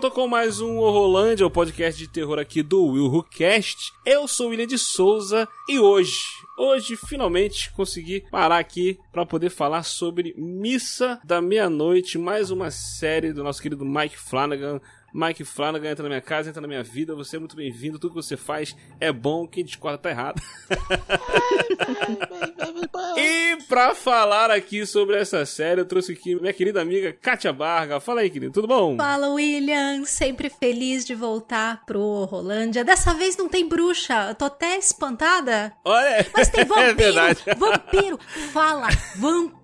Volta com mais um Horrorlândia, o podcast de terror aqui do Will Who Cast. Eu sou o William de Souza e hoje, hoje finalmente consegui parar aqui para poder falar sobre Missa da Meia-Noite, mais uma série do nosso querido Mike Flanagan. Mike Flanagan entra na minha casa, entra na minha vida. Você é muito bem-vindo. Tudo que você faz é bom. Quem discorda tá errado. e pra falar aqui sobre essa série, eu trouxe aqui minha querida amiga Kátia Barga. Fala aí, querido. Tudo bom? Fala, William. Sempre feliz de voltar pro Rolândia. Dessa vez não tem bruxa. Eu tô até espantada. Olha, Mas tem vampiro. é verdade. Vampiro. Fala, vampiro.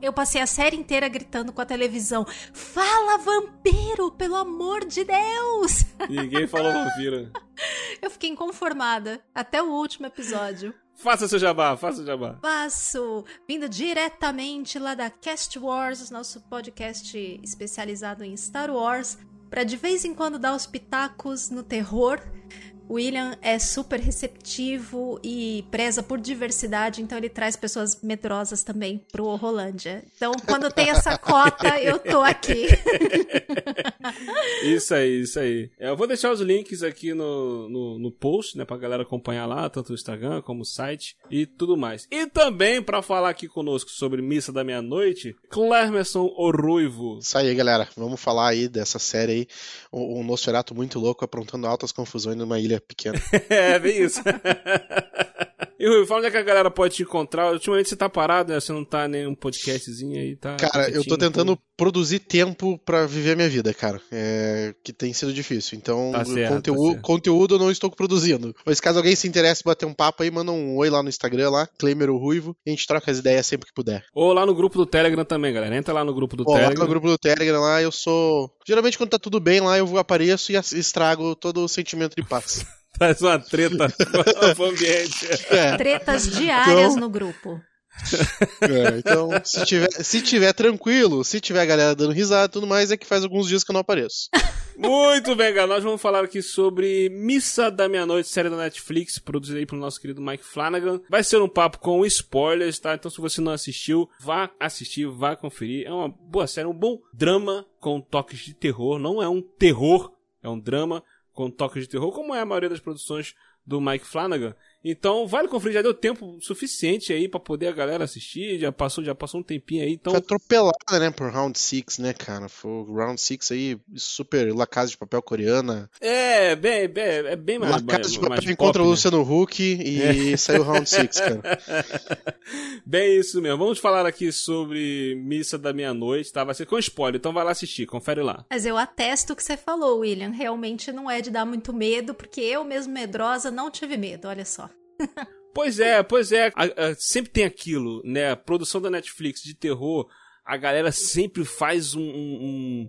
Eu passei a série inteira gritando com a televisão. Fala, vampiro, pelo amor de Deus. Ninguém falou vampiro. Eu fiquei inconformada até o último episódio. Faça seu jabá, faça o jabá. Passo, vindo diretamente lá da Cast Wars, nosso podcast especializado em Star Wars, para de vez em quando dar os pitacos no terror. William é super receptivo e preza por diversidade, então ele traz pessoas medrosas também pro Rolândia. Então, quando tem essa cota, eu tô aqui. Isso aí, isso aí. É, Eu vou deixar os links aqui no, no, no post, né, pra galera acompanhar lá, tanto o Instagram como o site e tudo mais. E também pra falar aqui conosco sobre Missa da Meia-Noite, Clermerson o Ruivo. Isso aí, galera. Vamos falar aí dessa série aí. Um, um Nosferatu muito louco aprontando altas confusões numa ilha pequena. é, bem isso. E Ruivo, fala onde é que a galera pode te encontrar. Ultimamente você tá parado, né? Você não tá nenhum podcastzinho aí, tá? Cara, eu tô tentando produzir tempo pra viver a minha vida, cara. É, que tem sido difícil. Então, Tá certo, conteúdo, tá conteúdo eu não estou produzindo. Mas caso alguém se interesse em bater um papo aí, manda um oi lá no Instagram, lá, Clemer o Ruivo. E a gente troca as ideias sempre que puder. Ou lá no grupo do Telegram também, galera. Entra lá no grupo do Pô, lá Telegram. no grupo do Telegram lá, eu sou. Geralmente, quando tá tudo bem lá, eu apareço e estrago todo o sentimento de paz. Faz uma treta pro ambiente. É. Tretas diárias Então- no grupo. É, então, se tiver, se tiver tranquilo, se tiver a galera dando risada e tudo mais, é que faz alguns dias que eu não apareço. Muito bem, galera. Nós vamos falar aqui sobre Missa da Meia-Noite, série da Netflix, produzida aí pelo nosso querido Mike Flanagan. Vai ser um papo com spoilers, tá? Então, se você não assistiu, vá assistir, vá conferir. É uma boa série, um bom drama com toques de terror. Não é um terror, é um drama com toques de terror, como é a maioria das produções do Mike Flanagan. Então, vale conferir, já deu tempo suficiente aí pra poder a galera assistir, já passou, já passou um tempinho aí, então Foi atropelada, né, por Round 6, né, cara? Foi o Round 6 aí, super La Casa de Papel coreana. é bem, bem, é bem mais La Casa de Papel pop, encontra o né? Luciano Huck e saiu Round 6, cara. Bem, isso mesmo. Vamos falar aqui sobre Missa da Meia-Noite, tá? Vai ser com spoiler, então vai lá assistir, confere lá. Mas eu atesto o que você falou, William. Realmente não é de dar muito medo, porque eu mesmo medrosa não tive medo, olha só. Pois é, pois é. A- a- sempre tem aquilo, né? A produção da Netflix de terror, a galera sempre faz um. um, um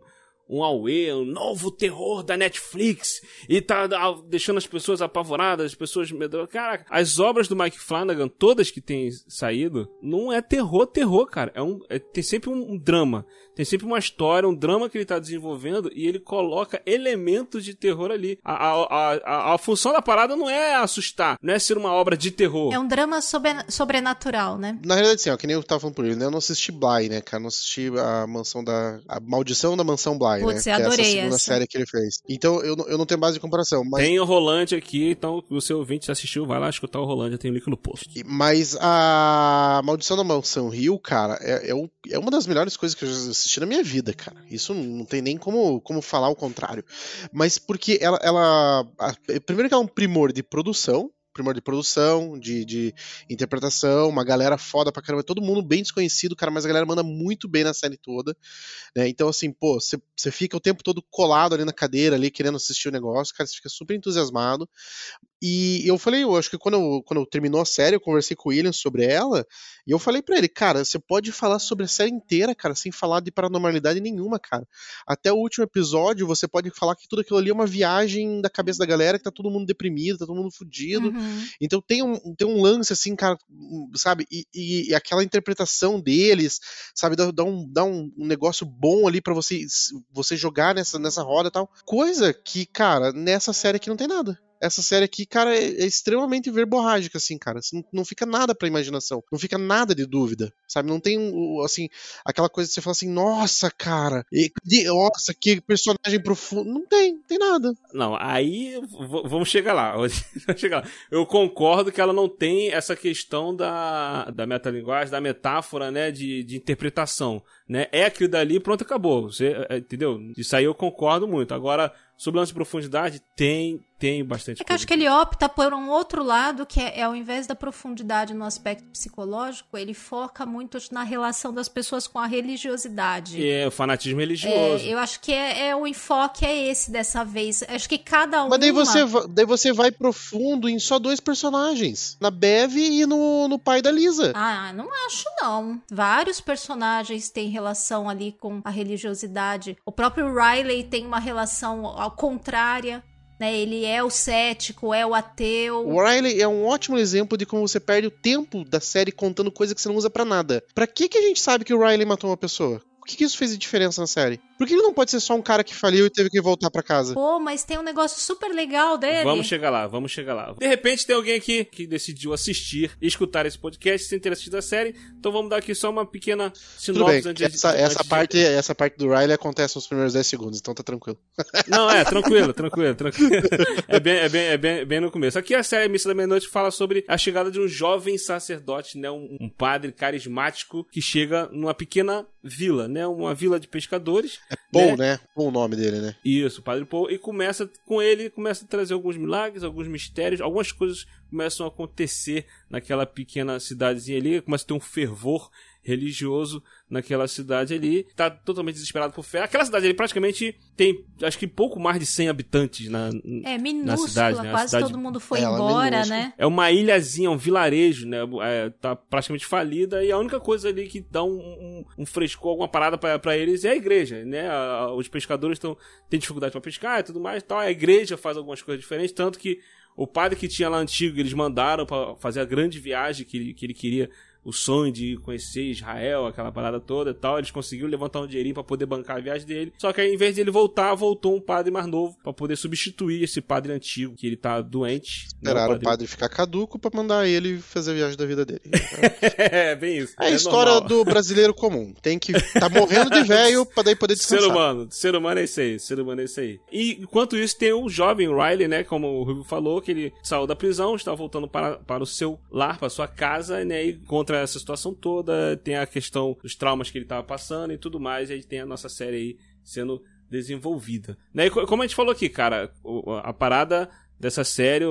um auê, um novo terror da Netflix e tá deixando as pessoas apavoradas, as pessoas medrosas. Cara, as obras do Mike Flanagan, todas que têm saído, não é terror, terror, cara. É um, é- tem sempre um, um drama, tem sempre uma história, um drama que ele tá desenvolvendo e ele coloca elementos de terror ali. A, a, a, a, a função da parada não é assustar, não é ser uma obra de terror. É um drama sobre- sobrenatural, né? Na realidade, assim, ó, que nem eu tava falando por ele, né? Eu não assisti Bly, né, cara? Eu não assisti a mansão da. A maldição da mansão Bly, Putz, né? eu que é adorei essa segunda essa. série que ele fez. Então eu, não- eu não tenho base de comparação. Mas, Tem o Rolante aqui, então o seu ouvinte assistiu, vai lá escutar o Rolante, tem o link no post. mas a Maldição da Mansão Rio, cara, é, é, um- é uma das melhores coisas que eu já assisti na minha vida, cara. Isso não tem nem como, como falar o contrário. Mas porque ela. ela a- primeiro que ela é um primor de produção. Primor de produção, de, de interpretação, uma galera foda pra caramba, todo mundo bem desconhecido, cara, mas a galera manda muito bem na série toda, né? Então, assim, pô, você fica o tempo todo colado ali na cadeira, ali, querendo assistir o negócio, cara, você fica super entusiasmado. E eu falei, eu acho que quando, eu, quando terminou a série, eu conversei com o William sobre ela, e eu falei para ele, cara, você pode falar sobre a série inteira, cara, sem falar de paranormalidade nenhuma, cara. Até o último episódio, você pode falar que tudo aquilo ali é uma viagem da cabeça da galera, que tá todo mundo deprimido, tá todo mundo fudido. Uhum. Então tem um, tem um lance, assim, cara, sabe? E, e, e aquela interpretação deles, sabe? Dá, dá um, dá um, negócio bom ali para você, você jogar nessa, nessa roda e tal. Coisa que, cara, nessa série aqui não tem nada essa série aqui, cara, é, é extremamente verborrágica, assim, cara. Não, não, fica nada pra imaginação. Não fica nada de dúvida, sabe? Não tem, assim, aquela coisa que você fala assim, nossa, cara, e, nossa, que personagem profundo. Não tem, não tem nada. Não, aí vamos chegar lá. Vamos chegar lá. Eu concordo que ela não tem essa questão da, da metalinguagem, da metáfora, né, de, de interpretação, né? É aquilo dali, pronto, acabou. Você, é, entendeu? Isso aí eu concordo muito. Agora, Sobre lance de profundidade, tem, tem bastante é que acho que ele opta por um outro lado, que é, é, ao invés da profundidade no aspecto psicológico, ele foca muito na relação das pessoas com a religiosidade. É, o fanatismo religioso. É, eu acho que é, é, o enfoque é esse dessa vez. Acho que cada um. Mas daí você, daí você vai profundo em só dois personagens. Na Bev e no, no pai da Lisa. Ah, não acho não. Vários personagens têm relação ali com a religiosidade. O próprio Riley tem uma relação contrária. Né, ele é o cético, é o ateu. O Riley é um ótimo exemplo de como você perde o tempo da série contando coisa que você não usa para nada. Para que que a gente sabe que o Riley matou uma pessoa? O que, que isso fez de diferença na série? Por que ele não pode ser só um cara que faliu e teve que voltar para casa? Pô, mas tem um negócio super legal dele. Vamos chegar lá, vamos chegar lá. De repente tem alguém aqui que decidiu assistir e escutar esse podcast sem ter assistido a série, então vamos dar aqui só uma pequena sinopse Tudo bem, antes essa, de, essa parte, de... essa parte do Riley acontece nos primeiros 10 segundos, então tá tranquilo. Não, é, tranquilo, tranquilo, tranquilo. É bem, é bem, é bem, bem no começo. Aqui a série Missa da Meia-Noite fala sobre a chegada de um jovem sacerdote, né, um, um padre carismático que chega numa pequena vila, né, uma vila de pescadores. É Paul, né? né? Paul o nome dele, né? Isso, Padre Paul. E começa com ele, começa a trazer alguns milagres, alguns mistérios, algumas coisas começam a acontecer naquela pequena cidadezinha ali, começa a ter um fervor religioso naquela cidade ali, tá totalmente desesperado por fé. Aquela cidade ali praticamente tem, acho que pouco mais de 100 habitantes na, é, minúscula, na cidade, né? quase cidade... todo mundo foi é, embora, né? É uma ilhazinha, um vilarejo, né? É, tá praticamente falida e a única coisa ali que dá um, um, um frescor, alguma parada para eles é a igreja, né? A, os pescadores tão, têm dificuldade para pescar e tudo mais, tal. a igreja faz algumas coisas diferentes, tanto que o padre que tinha lá antigo, eles mandaram para fazer a grande viagem que que ele queria o sonho de conhecer Israel, aquela parada toda e tal. Eles conseguiram levantar um dinheirinho para poder bancar a viagem dele. Só que aí, em vez de ele voltar, voltou um padre mais novo para poder substituir esse padre antigo, que ele tá doente. Né, Esperaram o padre... ficar caduco para mandar ele fazer a viagem da vida dele. é, bem isso. É a é história normal. do brasileiro comum. Tem que tá morrendo de velho para daí poder descansar. Ser humano, ser humano é isso aí, ser humano é isso aí. E enquanto isso tem o jovem Riley, né, como o Rubio falou, que ele saiu da prisão, está voltando para, para o seu lar, para sua casa, né, e essa situação toda toda, tem a questão dos traumas que ele estava passando e tudo mais, e aí tem a nossa série aí sendo desenvolvida. Né? E como a gente falou aqui, cara, a parada dessa série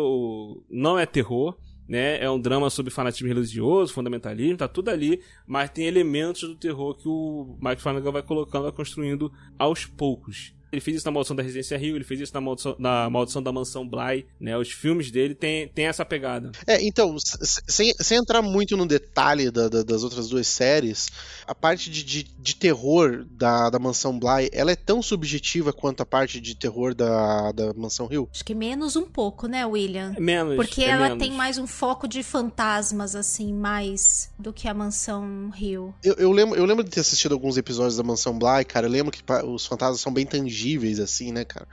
não é terror, né? É um drama sobre fanatismo religioso, fundamentalismo, tá tudo ali, mas tem elementos do terror que o Mike Flanagan vai colocando, vai construindo aos poucos. Ele fez isso na Maldição da Residência Rio, ele fez isso na Maldição, na Maldição da Mansão Bly, né? Os filmes dele tem, tem essa pegada. É, então, sem, sem entrar muito no detalhe da, da, das outras duas séries, a parte de, de, de, terror da, da Mansão Bly, ela é tão subjetiva quanto a parte de terror da, da Mansão Rio? Acho que menos um pouco, né, William? É menos. Porque é ela menos. tem mais um foco de fantasmas, assim, mais do que a Mansão Rio. Eu, eu, lembro, eu lembro de ter assistido alguns episódios da Mansão Bly, cara, eu lembro que os fantasmas são bem tangíveis tangíveis, assim, né, cara?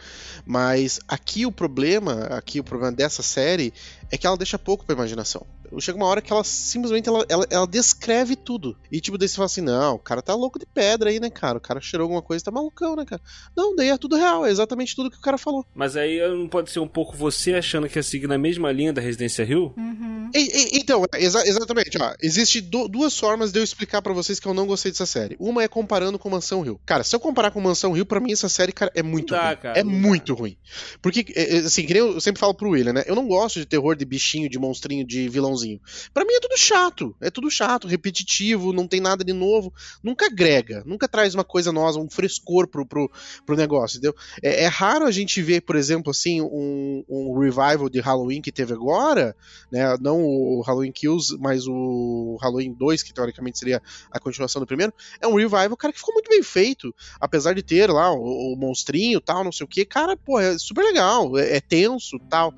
Mas aqui o problema, aqui o problema dessa série é que ela deixa pouco pra imaginação. Chega uma hora que ela simplesmente ela, ela, ela, descreve tudo. E tipo, daí você fala assim: não, o cara tá louco de pedra aí, né, cara? O cara cheirou alguma coisa e tá malucão, né, cara? Não, daí é tudo real, é exatamente tudo que o cara falou. Mas aí não pode ser um pouco você achando que é seguir na mesma linha da Residência Rio? Uhum. E, e, então, exa exatamente, ó. Existe duas formas de eu explicar para vocês que eu não gostei dessa série. Uma é comparando com Mansão Rio. Cara, se eu comparar com Mansão Rio, para mim essa série, cara, é muito dá, ruim. Cara, é muito dá. ruim. Porque, é, é, assim, que nem eu sempre falo pro William, né? Eu não gosto de terror de bichinho, de monstrinho, de vilãozinho. para mim é tudo chato. É tudo chato, repetitivo, não tem nada de novo. Nunca agrega, nunca traz uma coisa nova, um frescor pro, pro, pro negócio, entendeu? É, é raro a gente ver, por exemplo, assim, um, um revival de Halloween que teve agora, né? Não o Halloween Kills, mas o Halloween 2, que teoricamente seria a continuação do primeiro, é um revival, cara, que ficou muito bem feito. Apesar de ter lá o, o monstrinho tal, não sei o que, cara, pô, é super legal, é, é tenso tal.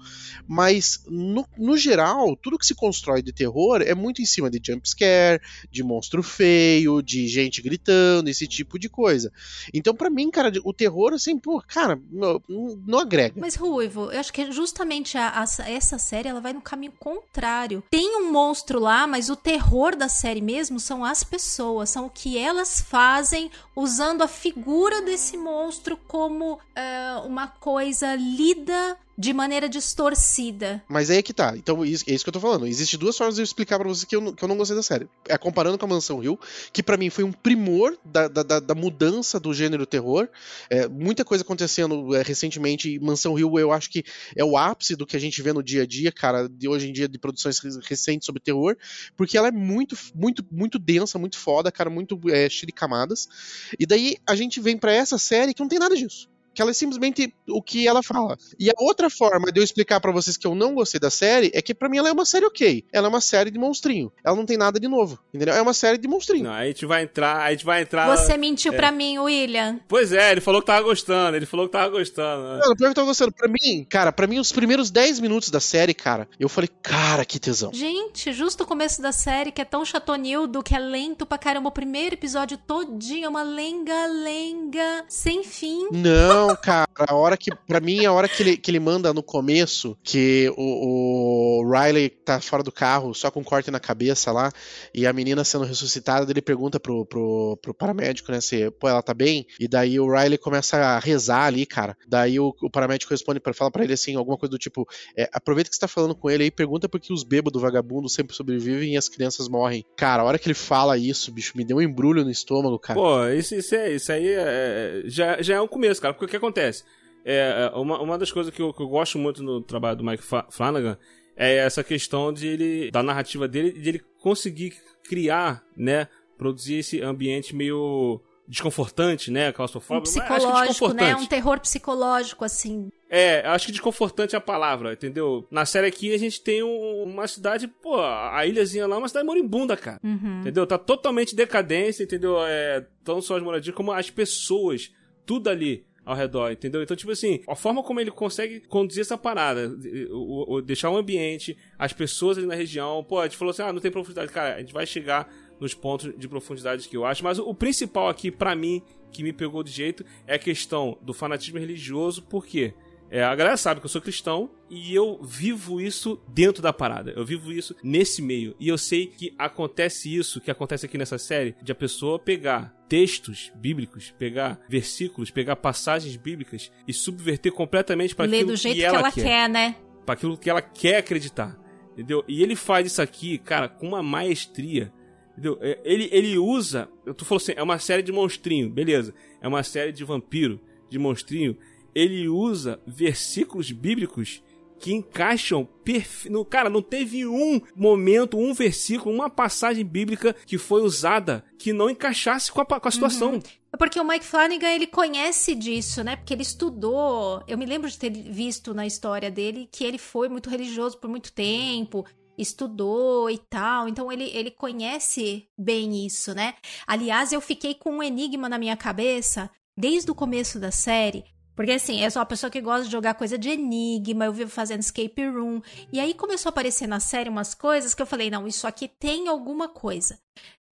Mas, no, no geral, tudo que se constrói de terror é muito em cima de jumpscare, de monstro feio, de gente gritando, esse tipo de coisa. Então, para mim, cara, o terror, assim, pô, cara, não, não agrega. Mas, Ruivo, eu acho que justamente a, a, essa série ela vai no caminho contrário. Tem um monstro lá, mas o terror da série mesmo são as pessoas, são o que elas fazem usando a figura desse monstro como uh, uma coisa lida de maneira distorcida. Mas aí é que tá. Então, é isso que eu tô falando. Existem duas formas de eu explicar para vocês que eu, que eu não gostei da série. É comparando com a Mansão Hill, que para mim foi um primor da, da, da mudança do gênero terror. É, muita coisa acontecendo é, recentemente. Mansão Hill, eu acho que é o ápice do que a gente vê no dia a dia, cara, de hoje em dia, de produções recentes sobre terror, porque ela é muito, muito, muito densa, muito foda, cara, muito é, cheia de camadas. E daí a gente vem para essa série que não tem nada disso que ela é simplesmente o que ela fala. E a outra forma de eu explicar para vocês que eu não gostei da série é que para mim ela é uma série ok. Ela é uma série de monstrinho. Ela não tem nada de novo, entendeu? É uma série de monstrinho. Não, a gente vai entrar, a gente vai entrar. Você mentiu é. para mim, William. Pois é, ele falou que tava gostando, ele falou que tava gostando. Né? Não, pior que tava gostando. Pra mim, cara, para mim os primeiros 10 minutos da série, cara, eu falei, cara, que tesão. Gente, justo o começo da série, que é tão chatonildo, que é lento pra caramba. O primeiro episódio todinho é uma lenga-lenga sem fim. Não, cara, a hora que, pra mim, a hora que ele, que ele manda no começo, que o, o Riley tá fora do carro, só com um corte na cabeça lá, e a menina sendo ressuscitada, ele pergunta pro, pro, pro paramédico, né, se, pô, ela tá bem? E daí o Riley começa a rezar ali, cara. Daí o, o paramédico responde, para fala para ele assim, alguma coisa do tipo, é, aproveita que você tá falando com ele aí, pergunta por que os bêbados vagabundos sempre sobrevivem e as crianças morrem. Cara, a hora que ele fala isso, bicho, me deu um embrulho no estômago, cara. Pô, isso, isso, é, isso aí é, já, já é um começo, cara, porque que acontece? É, é, uma, uma das coisas que eu, que eu gosto muito no trabalho do Mike Flanagan é essa questão de ele, da narrativa dele, de ele conseguir criar, né, produzir esse ambiente meio desconfortante, né, claustrofóbico. Um psicológico, né, um terror psicológico, assim. É, acho que desconfortante é a palavra, entendeu? Na série aqui a gente tem um, uma cidade, pô, a ilhazinha lá é uma cidade moribunda, cara. Uhum. Entendeu? Tá totalmente decadência, entendeu? É, tão só as moradias como as pessoas, tudo ali ao redor, entendeu? Então, tipo assim, a forma como ele consegue conduzir essa parada, o, o, deixar o ambiente, as pessoas ali na região, pô, a gente falou assim, ah, não tem profundidade. Cara, a gente vai chegar nos pontos de profundidade que eu acho, mas o, o principal aqui, para mim, que me pegou de jeito, é a questão do fanatismo religioso, por quê? É, a galera sabe que eu sou cristão e eu vivo isso dentro da parada. Eu vivo isso nesse meio. E eu sei que acontece isso, que acontece aqui nessa série, de a pessoa pegar textos bíblicos, pegar versículos, pegar passagens bíblicas e subverter completamente para aquilo do jeito que ela, que ela quer. quer, né? Para aquilo que ela quer acreditar. Entendeu? E ele faz isso aqui, cara, com uma maestria. Entendeu? É, ele, ele usa. Tu falou assim, é uma série de monstrinho, beleza. É uma série de vampiro, de monstrinho ele usa versículos bíblicos que encaixam perfeito. Cara, não teve um momento, um versículo, uma passagem bíblica que foi usada que não encaixasse com a, com a situação. Uhum. É porque o Mike Flanagan, ele conhece disso, né? Porque ele estudou. Eu me lembro de ter visto na história dele que ele foi muito religioso por muito tempo, estudou e tal. Então ele, ele conhece bem isso, né? Aliás, eu fiquei com um enigma na minha cabeça desde o começo da série porque assim, eu sou uma pessoa que gosta de jogar coisa de enigma, eu vivo fazendo escape room. E aí começou a aparecer na série umas coisas que eu falei, não, isso aqui tem alguma coisa.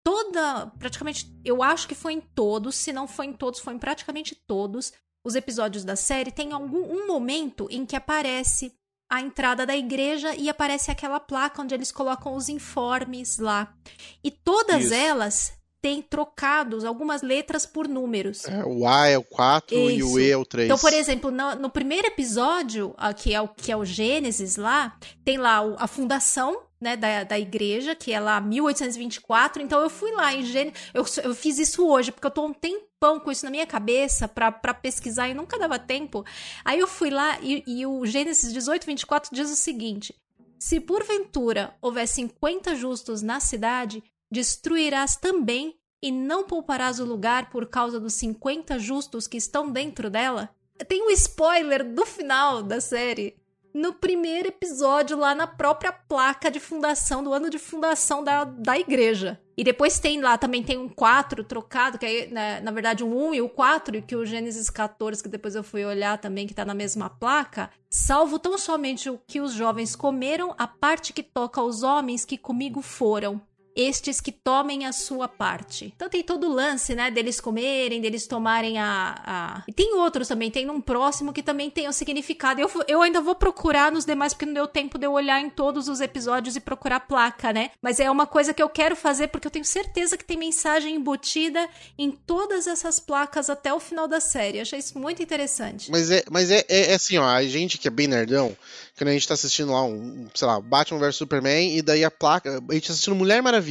Toda, praticamente, eu acho que foi em todos, se não foi em todos, foi em praticamente todos os episódios da série, tem algum um momento em que aparece a entrada da igreja e aparece aquela placa onde eles colocam os informes lá. E todas Isso. elas tem trocados algumas letras por números. É, o A é o 4 Isso. e o E é o 3. Então, por exemplo, no, no primeiro episódio, que é, o, que é o Gênesis lá, tem lá a fundação né, da, da igreja, que é lá 1824. Então eu fui lá em Gênesis. Eu, eu fiz isso hoje, porque eu tô um tempão com isso na minha cabeça pra pesquisar e nunca dava tempo. Aí eu fui lá e, e o Gênesis 1824 diz o seguinte: Se porventura houver 50 justos na cidade, destruirás também e não pouparás o lugar por causa dos 50 justos que estão dentro dela? Tem um spoiler do final da série no primeiro episódio, lá na própria placa de fundação, do ano de fundação da, da igreja. E depois tem lá, também tem um 4 trocado, que é, né, na verdade, um 1 e o 4, que o Gênesis 14, que depois eu fui olhar também, que tá na mesma placa, salvo tão somente o que os jovens comeram, a parte que toca aos homens que comigo foram estes que tomem a sua parte. Então tem todo o lance, né, deles comerem, deles tomarem a, a... E tem outros também, tem um próximo que também tem o um significado. Eu, eu ainda vou procurar nos demais, porque não deu tempo de eu olhar em todos os episódios e procurar placa, né? Mas é uma coisa que eu quero fazer, porque eu tenho certeza que tem mensagem embutida em todas essas placas até o final da série. Eu achei isso muito interessante. Mas é, mas é, é, é assim, ó, a gente que é bem nerdão, quando a gente tá assistindo lá um, sei lá, Batman vs Superman, e daí a placa, a gente tá assistindo Mulher Maravilha,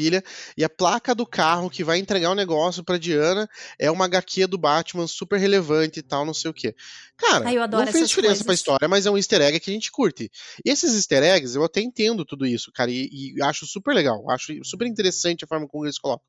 e a placa do carro que vai entregar o negócio pra Diana é uma HQ do Batman super relevante e tal, não sei o quê. Cara, não fez diferença coisas. pra história, mas é um easter egg que a gente curte. E esses easter eggs, eu até entendo tudo isso, cara, e, e acho super legal, acho super interessante a forma como eles colocam.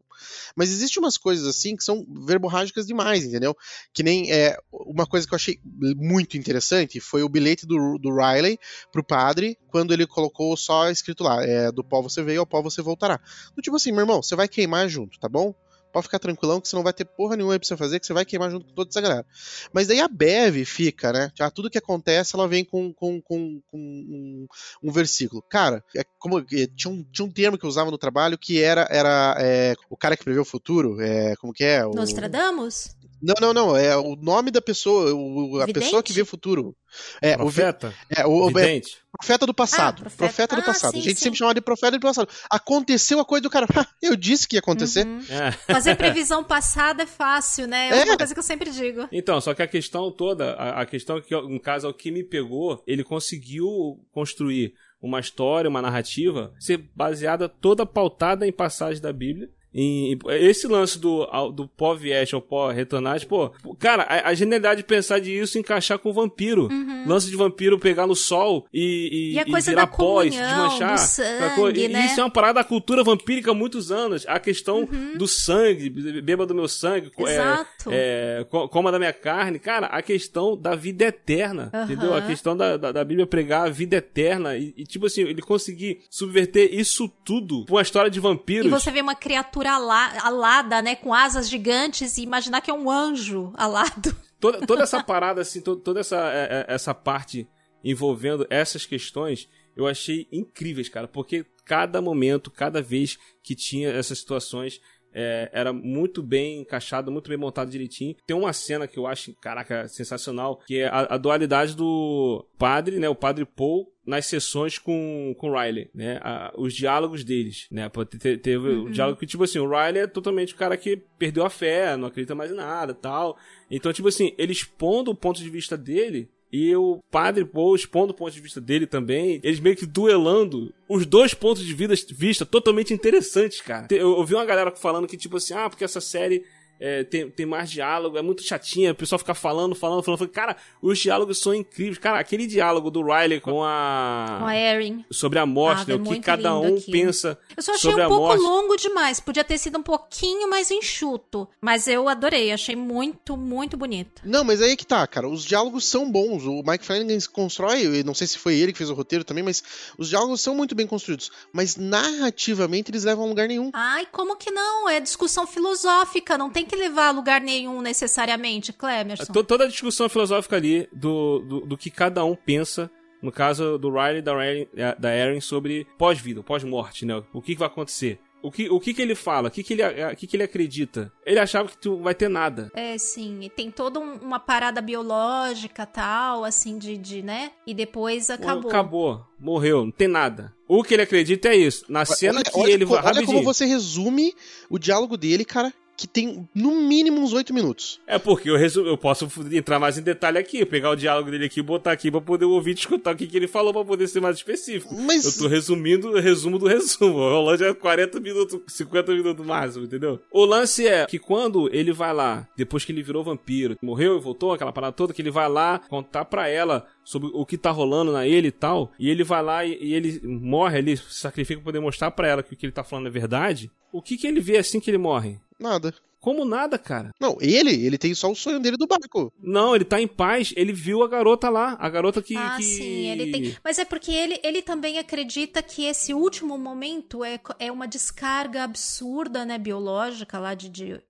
Mas existe umas coisas assim que são verborrágicas demais, entendeu? Que nem é, uma coisa que eu achei muito interessante foi o bilhete do, do Riley pro padre quando ele colocou só escrito lá: é, do pó você veio, ao pó você voltará. Do tipo assim, meu irmão, você vai queimar junto, tá bom? Pode ficar tranquilão que você não vai ter porra nenhuma aí pra você fazer, que você vai queimar junto com toda essa galera. Mas daí a Bev fica, né? Já tudo que acontece, ela vem com, com, com, com um, um, versículo. Cara, é como é, tinha um, tinha um termo que eu usava no trabalho que era, era é, o cara que prevê o futuro. É, como que é? O... Nostradamus? Não, não, não. É o nome da pessoa, o, a Vidente? pessoa que vê o futuro. É, profeta? O, é, o, Vidente. É, profeta do passado. Ah, profeta. profeta. do ah, passado. Sim, a gente sim. sempre chamava de profeta do passado. Aconteceu a coisa do cara. eu disse que ia acontecer. Uhum. É. Fazer previsão passada é fácil, né? É, é uma coisa que eu sempre digo. Então, só que a questão toda, a, a questão que, no caso, é o que me pegou, ele conseguiu construir uma história, uma narrativa, ser baseada toda pautada em passagens da Bíblia em, esse lance do, do pó vieste ao pó retornar, pô, cara, a, a, genialidade de pensar disso encaixar com o vampiro. Uhum. Lance de vampiro pegar no sol e, e, e, a coisa virar pó e se desmanchar. Sangue, né? Isso é uma parada da cultura vampírica há muitos anos. A questão uhum. do sangue, beba do meu sangue, é, Exato. É, é, coma da minha carne. Cara, a questão da vida eterna, uhum. entendeu? A questão da, da, da, Bíblia pregar a vida eterna e, e, tipo assim, ele conseguir subverter isso tudo com uma história de vampiros. E você vê uma criatura alada, né? Com asas gigantes e imaginar que é um anjo alado. Toda, toda essa parada, assim, toda, toda essa, é, é, essa parte envolvendo essas questões, eu achei incríveis, cara. Porque cada momento, cada vez que tinha essas situações, é, era muito bem encaixado, muito bem montado direitinho. Tem uma cena que eu acho, caraca, sensacional, que é a, a dualidade do padre, né? O padre Paul nas sessões com, com o Riley, né? A, os diálogos deles, né? Teve, teve uhum. o diálogo que, tipo assim, o Riley é totalmente o cara que perdeu a fé, não acredita mais em nada tal. Então, tipo assim, ele expondo o ponto de vista dele e o padre Paul expondo o ponto de vista dele também, eles meio que duelando os dois pontos de vista totalmente interessantes, cara. Eu ouvi uma galera falando que, tipo assim, ah, porque essa série é, tem, tem mais diálogo, é muito chatinha, o pessoal fica falando, falando, falando, Cara, os diálogos são incríveis. Cara, aquele diálogo do Riley com a. Com a Erin. Sobre a morte, ah, né? O que cada um aquilo. pensa. Eu só achei um pouco morte. longo demais. Podia ter sido um pouquinho mais enxuto. Mas eu adorei, achei muito, muito bonito. Não, mas aí que tá, cara. Os diálogos são bons. O Mike Flanagan constrói, não sei se foi ele que fez o roteiro também, mas os diálogos são muito bem construídos. Mas narrativamente eles levam a lugar nenhum. Ai, como que não? É discussão filosófica, não tem que levar a lugar nenhum necessariamente, Clemerson. Toda a discussão filosófica ali do, do, do que cada um pensa no caso do Riley da, Riley, da Erin sobre pós-vida, pós-morte, né? O que, que vai acontecer? O que, o que, que ele fala? O que, que, ele, o que, que ele acredita? Ele achava que tu vai ter nada. É, sim. E tem toda um, uma parada biológica, tal, assim, de, de, né? E depois acabou. Acabou. Morreu. Não tem nada. O que ele acredita é isso. Na cena olha, que olha, ele... Olha, olha como você resume o diálogo dele, cara que tem no mínimo uns oito minutos. É porque eu, resu... eu posso entrar mais em detalhe aqui, pegar o diálogo dele aqui e botar aqui pra poder ouvir escutar o que, que ele falou pra poder ser mais específico. Mas... Eu tô resumindo o resumo do resumo. O Rolândia é 40 minutos, 50 minutos máximo, entendeu? O lance é que quando ele vai lá, depois que ele virou vampiro, morreu e voltou, aquela parada toda, que ele vai lá contar pra ela sobre o que tá rolando na ele e tal, e ele vai lá e, e ele morre ali, se sacrifica pra poder mostrar pra ela que o que ele tá falando é verdade. O que que ele vê assim que ele morre? Nada. Como nada, cara. Não, ele, ele tem só o sonho dele do barco. Não, ele tá em paz, ele viu a garota lá, a garota que. Ah, que... sim, ele tem. Mas é porque ele, ele também acredita que esse último momento é, é uma descarga absurda, né, biológica lá de, de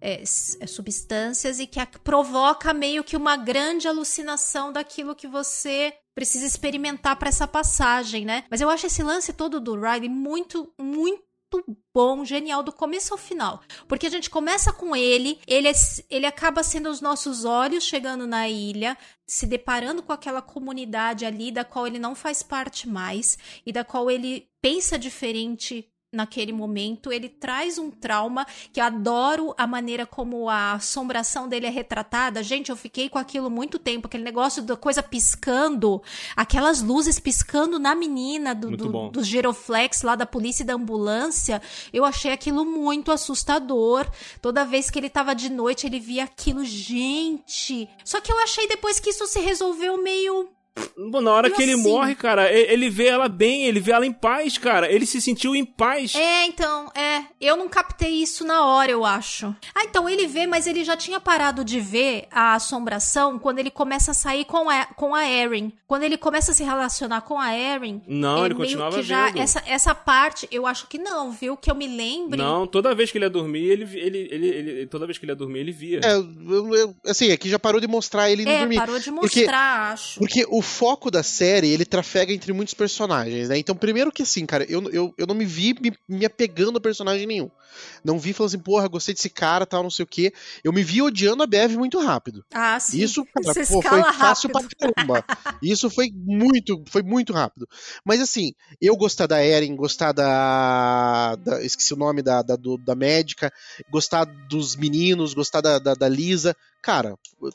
é, substâncias e que a, provoca meio que uma grande alucinação daquilo que você precisa experimentar para essa passagem, né? Mas eu acho esse lance todo do Riley muito, muito bom, genial do começo ao final. Porque a gente começa com ele, ele, é, ele acaba sendo os nossos olhos chegando na ilha, se deparando com aquela comunidade ali da qual ele não faz parte mais e da qual ele pensa diferente naquele momento, ele traz um trauma que eu adoro a maneira como a assombração dele é retratada. Gente, eu fiquei com aquilo muito tempo, aquele negócio da coisa piscando, aquelas luzes piscando na menina do, do, do giroflex lá da polícia e da ambulância. Eu achei aquilo muito assustador. Toda vez que ele tava de noite, ele via aquilo, gente. Só que eu achei depois que isso se resolveu meio na hora que ele assim? morre, cara, ele vê ela bem, ele vê ela em paz, cara. Ele se sentiu em paz. É, então, é. Eu não captei isso na hora, eu acho. Ah, então ele vê, mas ele já tinha parado de ver a assombração quando ele começa a sair com a, com a Erin. Quando ele começa a se relacionar com a Erin. Não, ele continuava que já, vendo. Essa, essa parte, eu acho que não, viu? Que eu me lembre. Não, toda vez que ele ia dormir, ele, ele, ele, ele toda vez que ele ia dormir, ele via. É, eu, eu, assim, aqui já parou de mostrar ele é, dormir. parou de mostrar, porque, acho. Porque o foco da série, ele trafega entre muitos personagens, né? Então, primeiro que assim, cara, eu, eu, eu não me vi me, me apegando a personagem nenhum. Não vi falando assim, porra, gostei desse cara, tal, não sei o quê. Eu me vi odiando a Bev muito rápido. Ah, sim. Isso, cara, pô, foi fácil rápido. pra caramba. Isso foi muito, foi muito rápido. Mas assim, eu gostar da Eren, gostar da. da esqueci o nome da, da, do, da médica, gostar dos meninos, gostar da, da, da Lisa cara,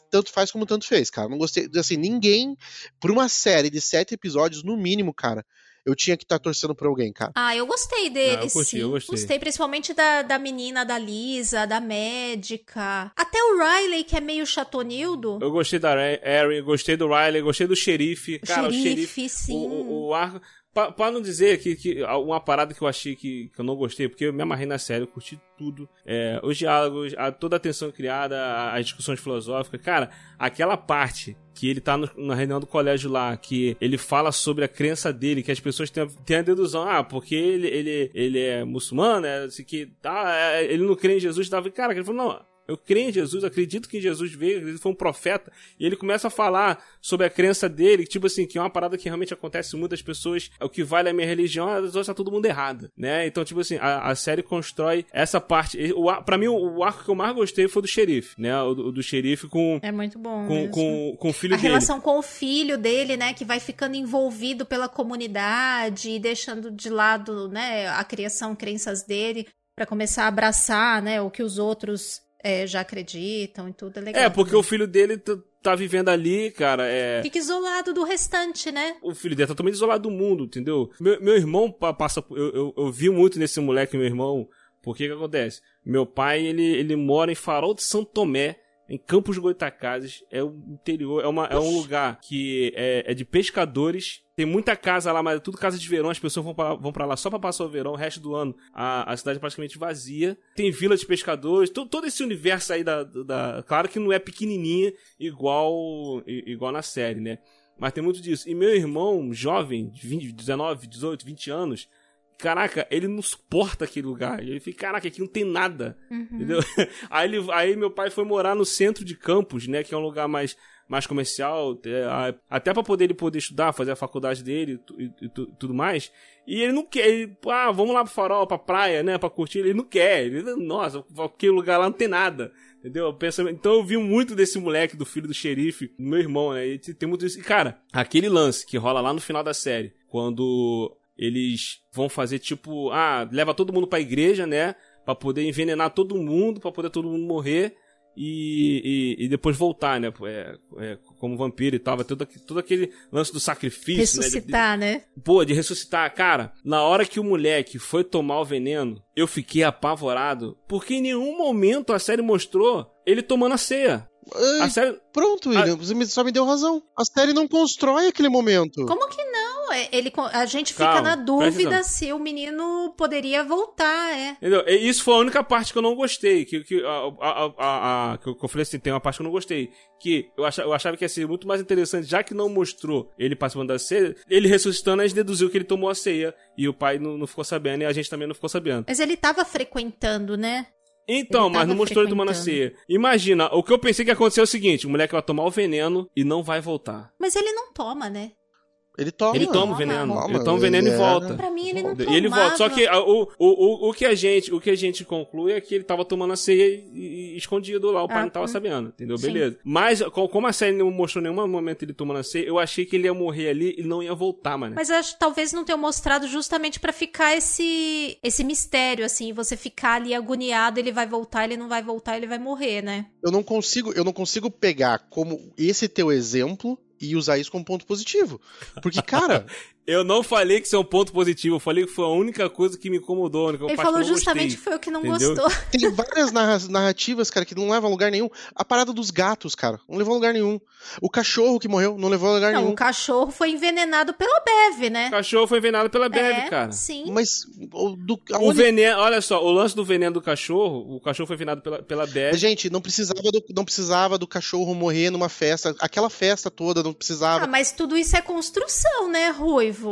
tanto faz como tanto fez, cara. Não gostei, assim, ninguém, por uma série de sete episódios, no mínimo, cara, eu tinha que estar tá torcendo pra alguém, cara. Ah, eu gostei dele, ah, eu curti, sim. Eu gostei. gostei principalmente da, da menina, da Lisa, da médica. Até o Riley, que é meio chatonildo. Eu gostei da Erin, gostei do Riley, gostei do xerife. Cara, xerife, o xerife. Sim. O, o, o arco. Pra, não dizer que, que uma parada que eu achei que, que, eu não gostei, porque eu me amarrei na série, eu curti tudo. É, os diálogos, a, toda a atenção criada, as discussões filosóficas. Cara, aquela parte que ele tá no, na reunião do colégio lá, que ele fala sobre a crença dele, que as pessoas têm, têm a dedução, ah, porque ele, ele, ele é muçulmano, é, assim, que, tá, ele não crê em Jesus, tava, cara, ele falou, não, eu creio em Jesus, acredito que Jesus veio, ele foi um profeta. E ele começa a falar sobre a crença dele, tipo assim, que é uma parada que realmente acontece muitas pessoas. O que vale a minha religião, às vezes tá todo mundo errado, né? Então, tipo assim, a, a série constrói essa parte. O, pra mim, o, o, arco que eu mais gostei foi do xerife, né? O, o do xerife com. É muito bom. Com, com, com, o filho a dele. A relação com o filho dele, né? Que vai ficando envolvido pela comunidade e deixando de lado, né? A criação, crenças dele para começar a abraçar, né, o que os outros é, já acreditam e tudo, é legal. É, porque o filho dele tá vivendo ali, cara, é... Fica isolado do restante, né? O filho dele tá totalmente isolado do mundo, entendeu? Meu, meu irmão passa... Eu, eu, eu vi muito nesse moleque, meu irmão, porque que acontece? Meu pai, ele, ele mora em Farol de São Tomé, em Campos Goitacazes, é o interior, é, uma, é um lugar que é, é, de pescadores. Tem muita casa lá, mas é tudo casa de verão. As pessoas vão pra, vão pra lá só pra passar o verão. O resto do ano a, a cidade é praticamente vazia. Tem vila de pescadores. Todo, todo esse universo aí da, da. Claro que não é pequenininha igual, igual na série, né? Mas tem muito disso. E meu irmão, jovem, de 20, 19, 18, 20 anos, Caraca, ele não suporta aquele lugar. Ele fica, caraca, aqui não tem nada. Uhum. Entendeu? Aí, ele, aí meu pai foi morar no centro de Campos, né? Que é um lugar mais, mais comercial. É, até para poder ele poder estudar, fazer a faculdade dele e, e, e tudo mais. E ele não quer. Ele, ah, vamos lá pro farol, pra praia, né? Pra curtir. Ele não quer. Ele, nossa, aquele lugar lá não tem nada. Entendeu? Então eu vi muito desse moleque, do filho do xerife, meu irmão, né? E tem muito isso. E, cara, aquele lance que rola lá no final da série, quando eles vão fazer tipo, ah, leva todo mundo pra igreja, né? pra poder envenenar todo mundo, pra poder todo mundo morrer e, e, e depois voltar, né? É, é, como vampiro e tal, vai todo, todo aquele lance do sacrifício, Ressuscitar, né? né? Pô, de ressuscitar. Cara, na hora que o moleque foi tomar o veneno, eu fiquei apavorado, porque em nenhum momento a série mostrou ele tomando a ceia. Ai, A série, Pronto, William, você me- só me deu razão. A série não constrói aquele momento. Como que não? É, Ele, a gente fica Calma, na dúvida se o menino poderia voltar, é. Entendeu? Isso foi a única parte que eu não gostei. Que, que, a, a, a, que eu falei assim, tem uma parte que eu não gostei. Que eu achava, eu achava que ia ser muito mais interessante, já que não mostrou ele participando da ceia, ele ressuscitando, a gente deduziu que ele tomou a ceia. E o pai não, não ficou sabendo, e a gente também não ficou sabendo. Mas ele tava frequentando, né? Então, mas não mostrou ele tomando a ceia. Imagina, o que eu pensei que ia acontecer é o seguinte: o moleque vai tomar o veneno e não vai voltar. Mas ele não toma, né? Ele toma. Ele toma o Toma, veneno. toma, ele toma o veneno ele e era- volta. Pra mim ele não E tomava. ele volta. Só que ah, o, o, o, o, que a gente, o que a gente conclui é que ele tava tomando a ceia e, e escondido lá, o pai Ah, não tava hum. sabendo, entendeu? Sim. Beleza. Mas, co- como a série não mostrou em nenhum momento ele tomando a ceia, eu achei que ele ia morrer ali e não ia voltar, mano. Mas eu acho que talvez não tenham mostrado justamente pra ficar esse esse mistério, assim, você ficar ali agoniado, ele vai voltar, ele não vai voltar, ele vai morrer, né? Eu não consigo, eu não consigo pegar como esse teu exemplo e usar isso como ponto positivo. Porque, cara, Eu não falei que isso é um ponto positivo, eu falei que foi a única coisa que me incomodou, a única Ele falou que justamente gostei. que foi o que não entendeu? gostou. tem várias narra- narrativas, cara, que não levam a lugar nenhum. A parada dos gatos, cara, não levou a lugar nenhum. O cachorro que morreu não levou a lugar Não, nenhum. o cachorro foi envenenado pela Bev, né? O cachorro foi envenenado pela Bebe, é, cara. Sim. Mas o, do, O aonde- veneno, olha só, o lance do veneno do cachorro, o cachorro foi envenenado pela, pela Bebe. Gente, não precisava, do, não precisava do cachorro morrer numa festa. Aquela festa toda não precisava. Ah, mas tudo isso é construção, né,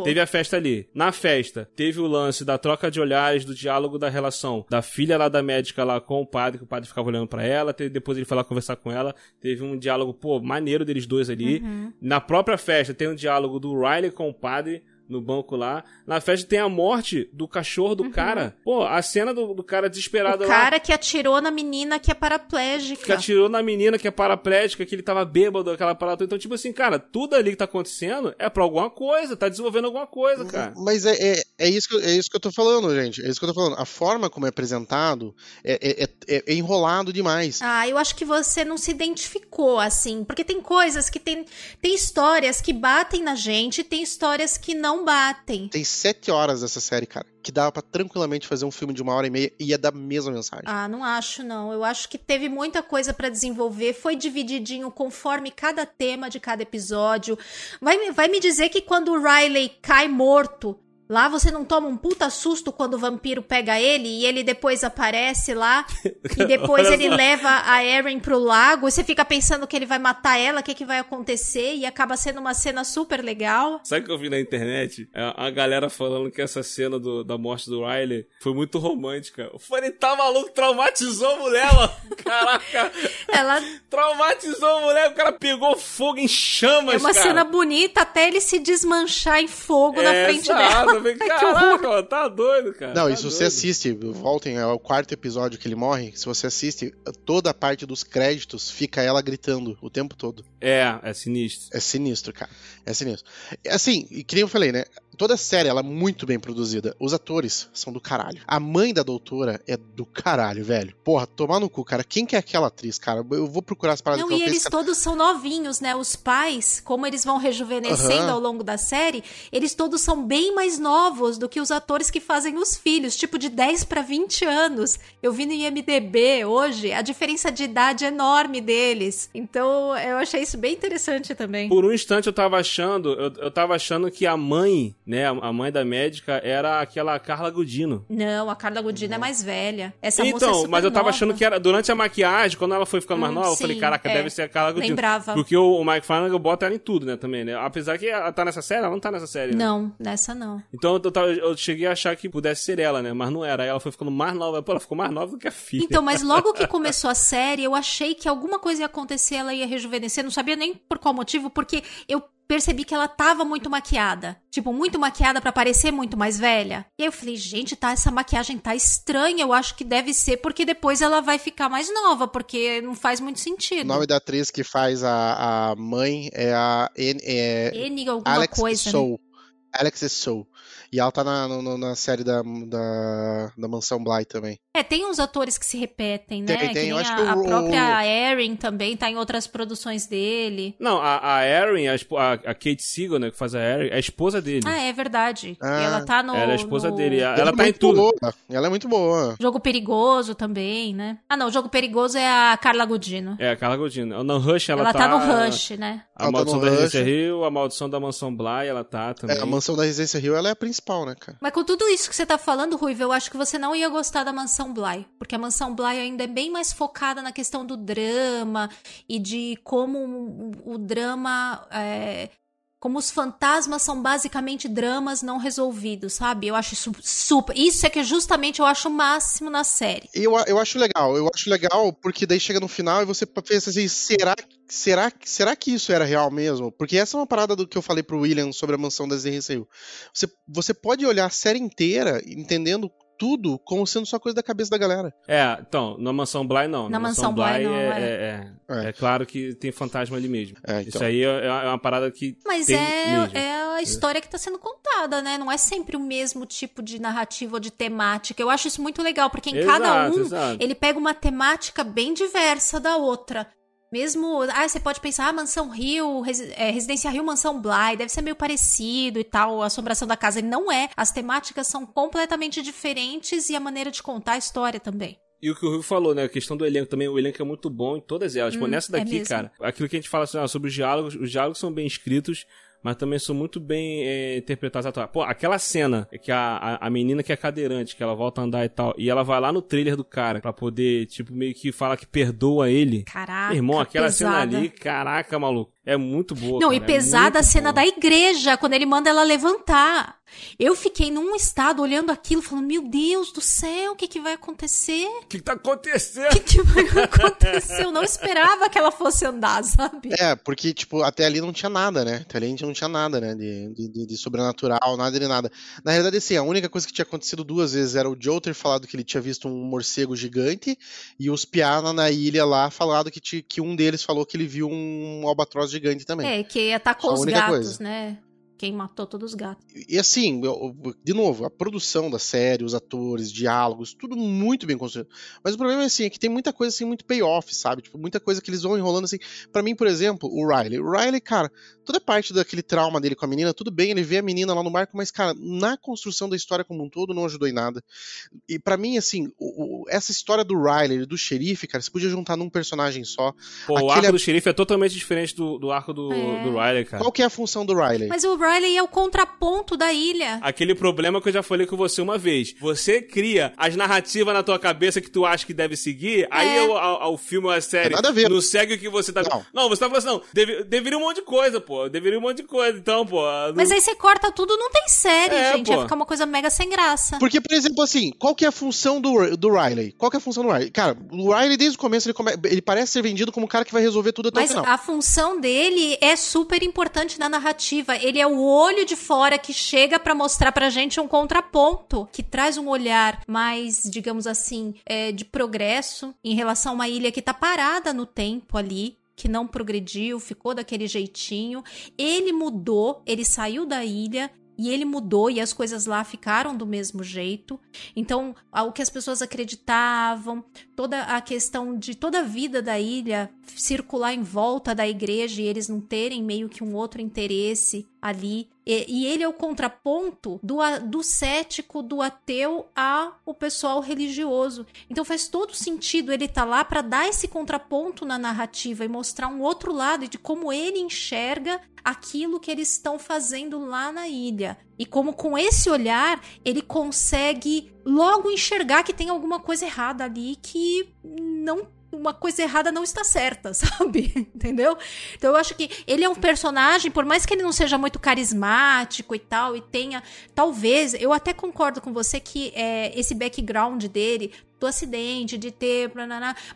Teve a festa ali. Na festa, teve o lance da troca de olhares, do diálogo da relação da filha lá da médica lá com o padre, que o padre ficava olhando pra ela, teve- depois ele foi lá conversar com ela, teve um diálogo, pô, maneiro deles dois ali. Uhum. Na própria festa tem um diálogo do Riley com o padre no banco lá. Na festa tem a morte do cachorro do cara. Pô, a cena do, do cara desesperado Uhum. O lá. cara que atirou na menina que é paraplégica. Que atirou na menina que é paraplégica, que ele tava bêbado, aquela parada. Então, tipo assim, cara, tudo ali que tá acontecendo é pra alguma coisa, tá desenvolvendo alguma coisa, cara. Mas é, é, é, isso que, eu- é isso que eu tô falando, gente. É isso que eu tô falando. A forma como é apresentado é, é, é- é enrolado demais. Ah, eu acho que você não se identificou, assim. Porque tem coisas que tem. Tem histórias que batem na gente e tem histórias que não batem. Tem sete horas dessa série, cara, que dava pra tranquilamente fazer um filme de uma hora e meia e ia dar a mesma mensagem. Ah, não acho, não. Eu acho que teve muita coisa pra desenvolver. Foi divididinho conforme cada tema de cada episódio. Vai, vai me dizer que quando o Riley cai morto. Lá você não toma um puta susto quando o vampiro pega ele e ele depois aparece lá e depois ele leva a Erin pro lago e você fica pensando que ele vai matar ela, o que, que vai acontecer e acaba sendo uma cena super legal. Sabe o que eu vi na internet? É A galera falando que essa cena do- da morte do Riley foi muito romântica. Eu falei, tá maluco, traumatizou a mulher, mano. Caraca, Ela traumatizou a mulher, o cara pegou fogo em chamas, é uma cara. cena bonita até ele se desmanchar em fogo na É, frente exato. dela. Eu falei. Caraca, mano, tá doido, cara. Não, tá e se você assiste, voltem, é o quarto episódio que ele morre. Se você assiste, toda a parte dos créditos fica ela gritando o tempo todo. É, é sinistro. É sinistro, cara. É sinistro. Assim, e que nem eu falei, né? Toda a série ela é muito bem produzida. Os atores são do caralho. A mãe da doutora é do caralho, velho. Porra, tomar no cu, cara. Quem que é aquela atriz, cara? Eu vou procurar as paradas Não, que e eles cara. todos são novinhos, né? Os pais, como eles vão rejuvenescendo Aham. ao longo da série, eles todos são bem mais novos do que os atores que fazem os filhos, tipo de 10 pra 20 anos. Eu vi no IMDB hoje, a diferença de idade é enorme deles. Então, eu achei isso bem interessante também. Por um instante eu tava achando, eu, eu tava achando que a mãe, né, a mãe da médica era aquela Carla Gudino. Não, a Carla Gudina é mais velha. Essa moça é então, mas eu tava nova. achando que era durante a maquiagem, quando ela foi ficando mais Hum, nova, eu falei, caraca, é. deve ser a Carla Gudino. Lembrava. Porque o, o Mike Flanagan bota ela em tudo, né, também, né? Apesar que ela tá nessa série, ela não tá nessa série, né? Não, nessa não. Então eu, tava- eu cheguei a achar que pudesse ser ela, né? Mas não era. Aí ela foi ficando mais nova. Pô, ela ficou mais nova do que a filha. Então, mas logo que começou a série, eu achei que alguma coisa ia acontecer, ela ia rejuvenescer. Não sabia nem por qual motivo, porque eu percebi que ela tava muito maquiada. Tipo, muito maquiada pra parecer muito mais velha. E aí eu falei, gente, tá, essa maquiagem tá estranha. Eu acho que deve ser porque depois ela vai ficar mais nova, porque não faz muito O sentido. nome da atriz que faz a, a mãe é a N- é N alguma Alex coisa, né? Soul. Alex Soul. E ela tá na, no- na série da, da, da Mansão Bly também. É, tem uns atores que se repetem, né? Tem, tem. Eu acho a, que o- a própria Erin também tá em outras produções dele. Não, a, a Erin, a, a, a Kate Siegel, né, que faz a Erin, é a esposa dele. Ah, é verdade. Ah, E ela tá no. Ela é a esposa no dele. Ela, é tá em muito tudo. Boa. Ela é muito boa. Jogo Perigoso também, né? Ah, não, Jogo Perigoso é a Carla Gudino. É, a Carla Godino. No Rush, ela, Ela, tá, no Rush, né? A Ela tá Maldição no da Rush. Residência Rio, a Maldição da Mansão Bly, ela tá também. É, a Mansão da Residência Rio, ela é a principal, né, cara? Mas com tudo isso que você tá falando, Ruiva, eu acho que você não ia gostar da Mansão Bly. Porque a Mansão Bly ainda é bem mais focada na questão do drama e de como o drama. é, como os fantasmas são basicamente dramas não resolvidos, sabe? Eu acho isso super. Isso é que justamente eu acho o máximo na série. Eu, eu acho legal, eu acho legal porque daí chega no final e você pensa assim, será, será, será que isso era real mesmo? Porque essa é uma parada do que eu falei pro William sobre a mansão da ZRCU. Você, você pode olhar a série inteira entendendo tudo como sendo só coisa da cabeça da galera. É, então, na Mansão Bly não. Na Mansão Bly não, é, é. é, é. É. É claro que tem fantasma ali mesmo. É, então. Isso aí é, é uma parada que Mas tem é, mesmo. é a história que tá sendo contada, né? Não é sempre o mesmo tipo de narrativa ou de temática. Eu acho isso muito legal, porque em cada Exato, um exato. ele pega uma temática bem diversa da outra. Mesmo. Ah, você pode pensar, ah, Mansão Rio, Resi- é, Residência Rio, Mansão Bly, deve ser meio parecido e tal, a assombração da casa. E não é. As temáticas são completamente diferentes e a maneira de contar a história também. E o que o Rui falou, né? A questão do elenco também. O elenco é muito bom em todas elas. Tipo, Hum, nessa é daqui, mesmo. cara, aquilo que a gente fala assim, ah, sobre os diálogos, os diálogos são bem escritos, mas também são muito bem é, interpretados. atuais. Pô, aquela cena que a, a, a menina que é cadeirante, que ela volta a andar e tal, e ela vai lá no trailer do cara pra poder, tipo, meio que falar que perdoa ele. Caraca. Meu irmão, aquela cena pesada. ali, caraca, maluco, é muito boa. Não, cara, e é pesada a muito cena boa. da igreja, quando ele manda ela levantar. Eu fiquei num estado olhando aquilo, falando: Meu Deus do céu, o que, que vai acontecer? O que, que tá acontecendo? O que, que vai acontecer? Eu não esperava que ela fosse andar, sabe? É, porque, tipo, até ali não tinha nada, né? Até ali a gente não tinha nada, né? De, de, de- de sobrenatural, nada de nada. Na realidade, assim, a única coisa que tinha acontecido duas vezes era o Joe ter falado que ele tinha visto um morcego gigante e os Piana na ilha lá falado que, que um deles falou que ele viu um albatroz gigante também. É, que atacou os gatos, coisa. né? Quem matou todos os gatos. E assim, eu- eu- de novo, a produção da série, os atores, diálogos, tudo muito bem construído. Mas o problema é assim, é que tem muita coisa assim, muito payoff, sabe? Tipo, muita coisa que eles vão enrolando assim. Pra mim, por exemplo, o Riley. O Riley, cara, toda parte daquele trauma dele com a menina, tudo bem, ele vê a menina lá no barco, mas, cara, na construção da história como um todo, não ajudou em nada. E pra mim, assim, o- o- essa história do Riley, do xerife, cara, você podia juntar num personagem só. Pô, o Aquele arco é- do xerife é totalmente diferente do, do arco do, É. do Riley, cara. Qual que é a função do Riley? Mas o Riley é o contraponto da ilha. Aquele problema que eu já falei com você uma vez. Você cria as narrativas na tua cabeça que tu acha que deve seguir, aí É. o, ao, ao filme ou a série Nada a ver. não segue o que você tá... Não. Não, você tá falando assim, não, deve, deveria um monte de coisa, pô. Deveria um monte de coisa, então, pô. não- Mas aí você corta tudo, não tem série, É, gente. pô. Ia ficar uma coisa mega sem graça. Porque, por exemplo, assim, qual que é a função do, do Riley? Qual que é a função do Riley? Cara, o Riley, desde o começo, ele, come- ele parece ser vendido como o cara que vai resolver tudo até Mas o final. a função dele é super importante na narrativa. Ele é o olho de fora que chega pra mostrar pra gente um contraponto, que traz um olhar mais, digamos assim, é, de progresso em relação a uma ilha que tá parada no tempo ali. Que não progrediu, ficou daquele jeitinho. Ele mudou, ele saiu da ilha e ele mudou e as coisas lá ficaram do mesmo jeito. Então, o que as pessoas acreditavam, toda a questão de toda a vida da ilha circular em volta da igreja e eles não terem meio que um outro interesse ali. E, e ele é o contraponto do, do cético, do ateu a o pessoal religioso. Então faz todo sentido ele estar lá para dar esse contraponto na narrativa e mostrar um outro lado de como ele enxerga aquilo que eles estão fazendo lá na ilha. E como com esse olhar ele consegue logo enxergar que tem alguma coisa errada ali que não uma coisa errada não está certa, sabe? Entendeu? Então eu acho que ele é um personagem, por mais que ele não seja muito carismático e tal, e tenha. Talvez, eu até concordo com você que é, esse background dele, do acidente, de ter.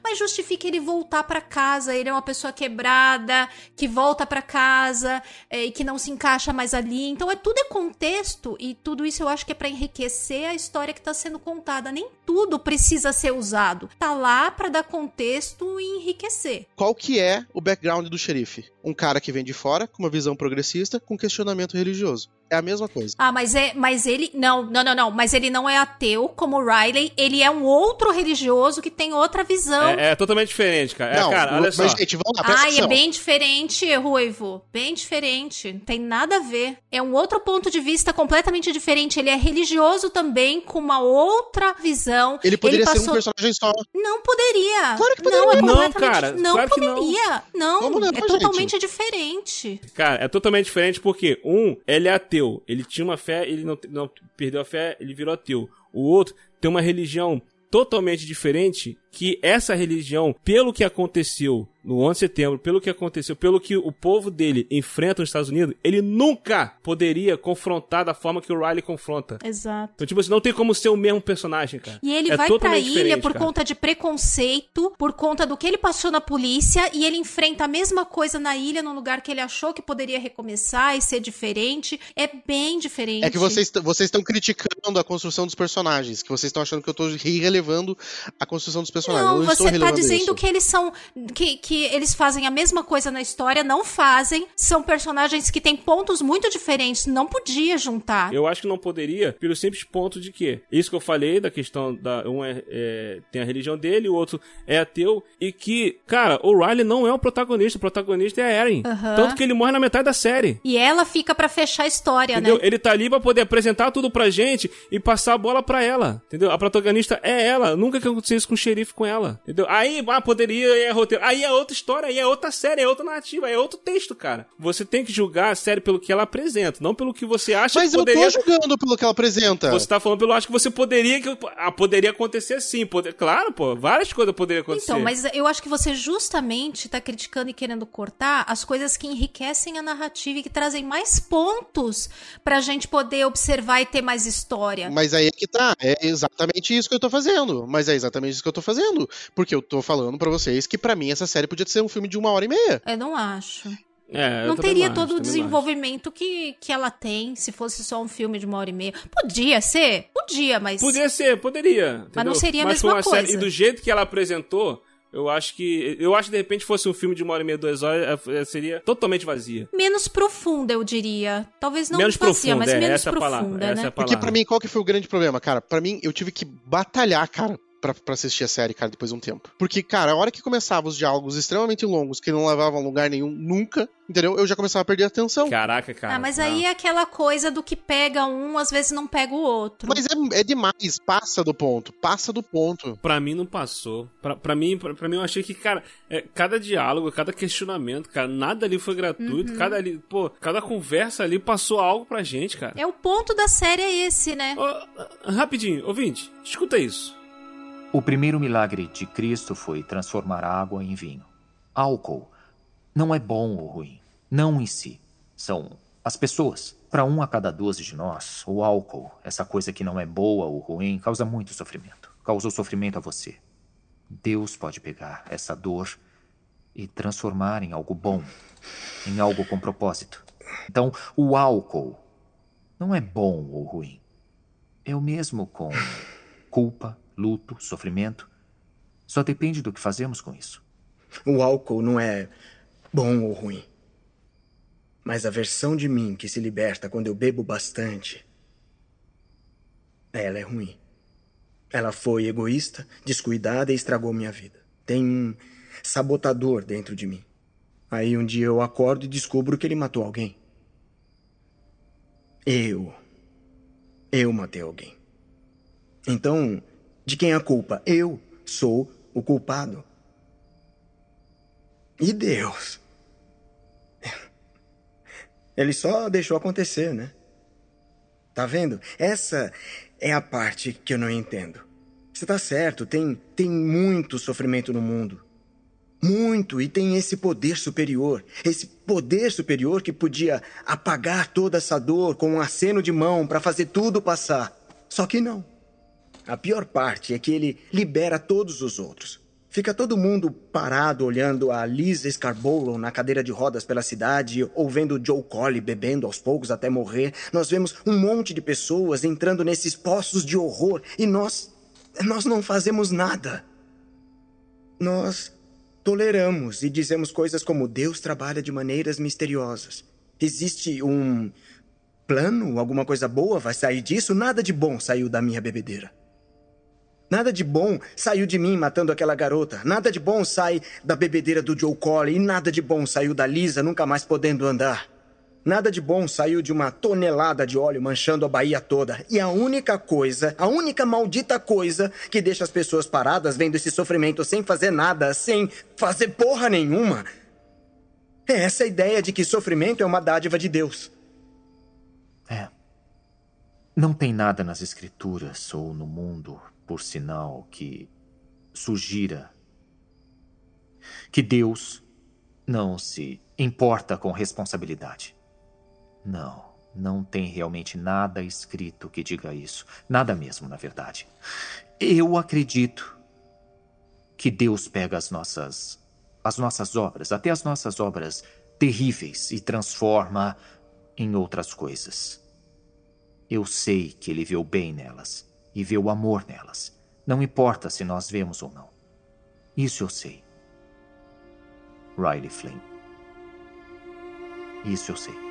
mas justifica ele voltar pra casa. Ele é uma pessoa quebrada, que volta pra casa é, e que não se encaixa mais ali. Então é tudo é contexto, e tudo isso eu acho que é pra enriquecer a história que tá sendo contada. Nem tudo precisa ser usado. Tá lá pra dar contexto e enriquecer. Qual que é o background do xerife? Um cara que vem de fora, com uma visão progressista, com questionamento religioso. É a mesma coisa. Ah, mas é, mas ele não, não, não, não, mas ele não é ateu como o Riley, ele é um outro religioso que tem outra visão. É, é totalmente diferente, cara. É, não, cara, olha mas, só. gente, vamos lá, presta Ai, é bem diferente, Ruivo. Bem diferente. Não tem nada a ver. É um outro ponto de vista completamente diferente. Ele é religioso também, com uma outra visão. Ele poderia ser um passou- personagem só. Não poderia. Claro que Não, é poderia. Não, cara, Não claro não. poderia. Não, Vamos lá, é gente. totalmente diferente. Cara, é totalmente diferente porque um, ele é ateu. Ele tinha uma fé, ele não, não perdeu a fé, ele virou ateu. O outro tem uma religião totalmente diferente que essa religião, pelo que aconteceu no 11 de setembro, pelo que aconteceu, pelo que o povo dele enfrenta nos Estados Unidos, ele nunca poderia confrontar da forma que o Riley confronta. Exato. Então, tipo assim, não tem como ser o mesmo personagem, cara. E ele É vai pra ilha por cara. conta de preconceito, por conta do que ele passou na polícia, e ele enfrenta a mesma coisa na ilha, num lugar que ele achou que poderia recomeçar e ser diferente. É bem diferente. É que vocês vocês estão criticando a construção dos personagens, que vocês estão achando que eu tô relevando a construção dos personagens. Não, eu não estou você tá dizendo isso. que eles são. Que, que eles fazem a mesma coisa na história, não fazem. São personagens que têm pontos muito diferentes. Não podia juntar. Eu acho que não poderia, pelo simples ponto de que isso que eu falei da questão da um é, é- tem a religião dele, o outro é ateu e que, cara, o Riley não é o protagonista, o protagonista é a Eren. Aham. Tanto que ele morre na metade da série. E ela fica pra fechar a história, Entendeu? né? Ele tá ali pra poder apresentar tudo pra gente e passar a bola pra ela. Entendeu? A protagonista é ela. Nunca que aconteceu isso com o xerife com ela. Entendeu? Aí, ah, poderia, aí é roteiro. Aí é outra história, aí é outra série, é outra narrativa, é outro texto, cara. Você tem que julgar a série pelo que ela apresenta, não pelo que você acha Mas que eu poderia. tô julgando pelo que ela apresenta. Você tá falando pelo acho que você poderia que ah, poderia acontecer assim, poder, claro, pô, várias coisas poderiam acontecer. Então, mas eu acho que você justamente tá criticando e querendo cortar as coisas que enriquecem a narrativa e que trazem mais pontos pra gente poder observar e ter mais história. Mas aí é que tá, é exatamente isso que eu tô fazendo. Mas é exatamente isso que eu tô fazendo. Porque eu tô falando pra vocês que pra mim essa série podia ser um filme de uma hora e meia. Eu não acho. É, eu não teria acho, todo o acho. desenvolvimento que, que ela tem se fosse só um filme de uma hora e meia. Podia ser? Podia, mas. Podia ser, poderia. Mas não entendeu? seria a Mas mesma foi uma série- coisa. e do jeito que ela apresentou, eu acho que. Eu acho que de repente fosse um filme de uma hora e meia, duas horas, eh, seria totalmente vazia. Menos profunda, eu diria. Talvez não menos vazia, profunda, mas é, menos essa é profunda, palavra. né? Essa é a Porque palavra. pra mim, qual que foi o grande problema, cara? Pra mim, eu tive que batalhar, cara, pra, pra assistir a série, cara, depois de um tempo. Porque, cara, a hora que começava os diálogos extremamente longos, que não levavam a lugar nenhum, nunca, entendeu? Eu já começava a perder a atenção. Caraca, cara. ah, mas não. aí é aquela coisa do que pega um, às vezes não pega o outro. Mas é, é demais, passa do ponto, passa do ponto. Pra mim não passou. Pra, pra, mim, pra, pra mim eu achei que, cara, é, cada diálogo, cada questionamento, cara, nada ali foi gratuito. Uhum. Cada ali, pô, cada conversa ali passou algo pra gente, cara. É o ponto da série é esse, né? Ô, rapidinho, ouvinte, escuta isso. O primeiro milagre de Cristo foi transformar água em vinho. Álcool não é bom ou ruim, não em si. São as pessoas. Para um a cada doze de nós, o álcool, essa coisa que não é boa ou ruim, causa muito sofrimento. Causou sofrimento a você. Deus pode pegar essa dor e transformar em algo bom, em algo com propósito. Então, o álcool não é bom ou ruim. É o mesmo com culpa, luto, sofrimento. Só depende do que fazemos com isso. O álcool não é bom ou ruim. Mas a versão de mim que se liberta quando eu bebo bastante. Ela é ruim. Ela foi egoísta, descuidada e estragou minha vida. Tem um sabotador dentro de mim. Aí um dia eu acordo e descubro que ele matou alguém. Eu. Eu matei alguém. Então, de quem é a culpa? Eu sou o culpado. E Deus? Ele só deixou acontecer, né? Tá vendo? Essa é a parte que eu não entendo. Você tá certo, tem, tem muito sofrimento no mundo. Muito, e tem esse poder superior. Esse poder superior que podia apagar toda essa dor com um aceno de mão para fazer tudo passar. Só que não. A pior parte é que ele libera todos os outros. Fica todo mundo parado olhando a Lisa Scarborough na cadeira de rodas pela cidade, ou vendo Joe Collie bebendo aos poucos até morrer. Nós vemos um monte de pessoas entrando nesses poços de horror e nós. Nós não fazemos nada. Nós toleramos e dizemos coisas como Deus trabalha de maneiras misteriosas. Existe um. plano, alguma coisa boa vai sair disso. Nada de bom saiu da minha bebedeira. Nada de bom saiu de mim matando aquela garota. Nada de bom sai da bebedeira do Joe Collie. E nada de bom saiu da Lisa nunca mais podendo andar. Nada de bom saiu de uma tonelada de óleo manchando a Bahia toda. E a única coisa, a única maldita coisa que deixa as pessoas paradas vendo esse sofrimento sem fazer nada, sem fazer porra nenhuma, é essa ideia de que sofrimento é uma dádiva de Deus. É. Não tem nada nas escrituras ou no mundo, por sinal, que sugira que Deus não se importa com responsabilidade. Não, não tem realmente nada escrito que diga isso. Nada mesmo, na verdade. Eu acredito que Deus pega as nossas as nossas obras, até as nossas obras terríveis e transforma em outras coisas. Eu sei que ele o bem nelas e vê o amor nelas. Não importa se nós vemos ou não. Isso eu sei. Riley Flynn. Isso eu sei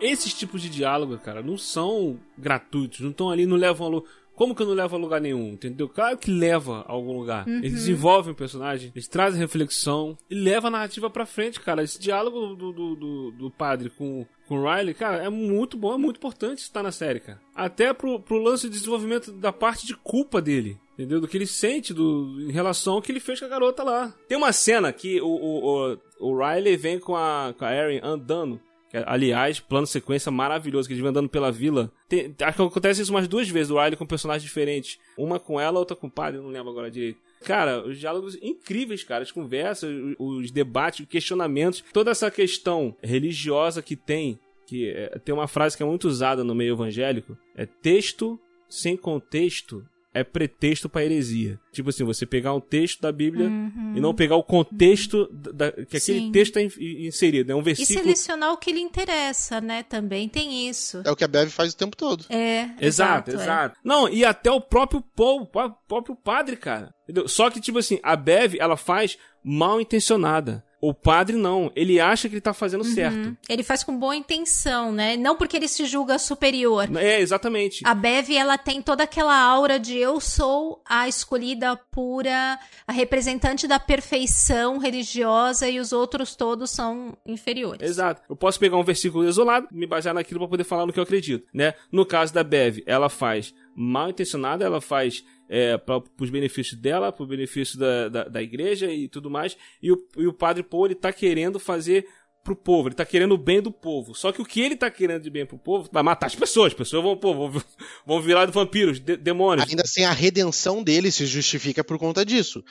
esses tipos de diálogo, cara, não são gratuitos, não estão ali, não levam a lugar. Como que não leva a lugar nenhum, entendeu? Claro que leva a algum lugar. Uhum. Eles desenvolvem o personagem, eles trazem reflexão e leva a narrativa pra frente, cara. Esse diálogo do, do, do, do padre com, com o Riley, cara, é muito bom, é muito importante estar na série, cara. Até pro, pro lance de desenvolvimento da parte de culpa dele. Entendeu? Do que ele sente do, em relação ao que ele fez com a garota lá. Tem uma cena que o, o, o, o Riley vem com a, com a Erin andando aliás, plano sequência maravilhoso, que eles vão andando pela vila. Tem, acho que acontece isso umas duas vezes, o Riley com personagens diferentes. Uma com ela, outra com o padre, não lembro agora direito. Cara, os diálogos incríveis, cara, as conversas, os, debates, os questionamentos, toda essa questão religiosa que tem, que é, tem uma frase que é muito usada no meio evangélico, é texto sem contexto é pretexto para heresia. Tipo assim, você pegar um texto da Bíblia uhum. e não pegar o contexto da, que aquele Sim. texto é inserido, é um versículo. E selecionar o que lhe interessa, né? Também tem isso. É o que a Bev faz o tempo todo. É. Exato, exato. É. exato. Não, e até o próprio povo, o próprio padre, cara. Entendeu? Só que, tipo assim, a Bev, ela faz mal intencionada. O padre não, ele acha que ele tá fazendo uhum. certo. Ele faz com boa intenção, né? Não porque ele se julga superior. É, exatamente. A Bev, ela tem toda aquela aura de eu sou a escolhida pura, a representante da perfeição religiosa e os outros todos são inferiores. Exato. Eu posso pegar um versículo isolado, me basear naquilo para poder falar no que eu acredito, né? No caso da Bev, ela faz mal intencionada, ela faz é, para os benefícios dela, para o benefício da, da, da, igreja e tudo mais. E o, e o padre Paul ele tá querendo fazer pro povo, ele tá querendo o bem do povo. Só que o que ele tá querendo de bem pro povo vai matar as pessoas. As pessoas vão, pô, vão, vão virar vampiros, de, demônios. Ainda assim, a redenção dele se justifica por conta disso.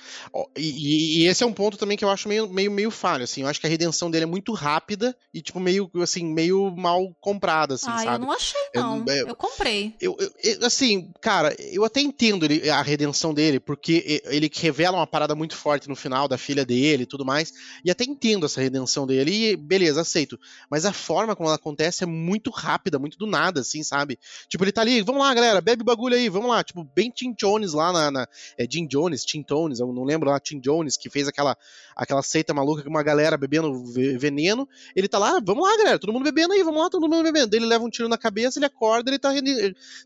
E, e, esse é um ponto também que eu acho meio, meio, meio falho, assim. Eu acho que a redenção dele é muito rápida e, tipo, meio, assim, meio mal comprada, assim, ah, sabe? eu não achei, não. Eu, eu, eu comprei. Eu, eu, assim, cara, eu até entendo ele, a redenção dele, porque ele revela uma parada muito forte no final da filha dele e tudo mais, e até entendo essa redenção dele. E beleza, aceito. Mas a forma como ela acontece é muito rápida, muito do nada, assim, sabe? Tipo, ele tá ali, vamos lá, galera, bebe bagulho aí, vamos lá. Tipo, bem Tim Jones lá na. na é, Jim Jones, Tim Tones, eu não lembro lá, Tim Jones, que fez aquela, aquela seita maluca com uma galera bebendo veneno. Ele tá lá, vamos lá, galera, todo mundo bebendo aí, vamos lá, todo mundo bebendo. Ele leva um tiro na cabeça, ele acorda, ele tá,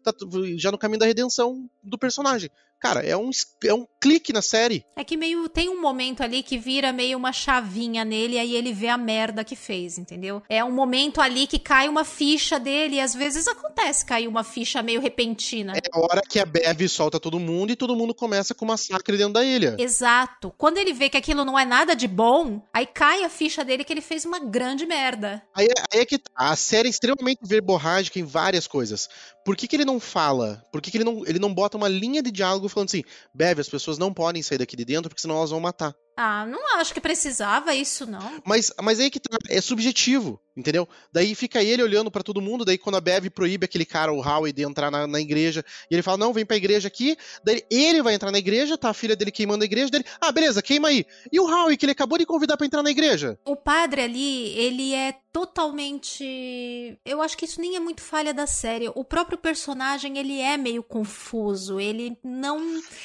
tá já no caminho da redenção do personagem. Cara, é um, é um clique na série. É que meio. Tem um momento ali que vira meio uma chavinha nele, e aí ele vê a merda que fez, entendeu? É um momento ali que cai uma ficha dele, e às vezes acontece cair uma ficha meio repentina. É a hora que a Bev solta todo mundo e todo mundo começa com massacre dentro da ilha. Exato. Quando ele vê que aquilo não é nada de bom, aí cai a ficha dele que ele fez uma grande merda. Aí, aí é que tá. A série é extremamente verborrágica em várias coisas. Por que, que ele não fala? Por que, que ele, não, ele não bota uma linha de diálogo falando assim: Bebe, as pessoas não podem sair daqui de dentro porque senão elas vão matar. Ah, não acho que precisava isso, não. Mas, mas aí que tá, é subjetivo, entendeu? Daí fica ele olhando para todo mundo, daí quando a Bev proíbe aquele cara, o Howie, de entrar na, na, igreja, e ele fala, não, vem pra igreja aqui, daí ele vai entrar na igreja, tá a filha dele queimando a igreja, dele, ah, beleza, queima aí. E o Howie, que ele acabou de convidar para entrar na igreja? O padre ali, ele é totalmente... Eu acho que isso nem é muito falha da série. O próprio personagem, ele é meio confuso, ele não...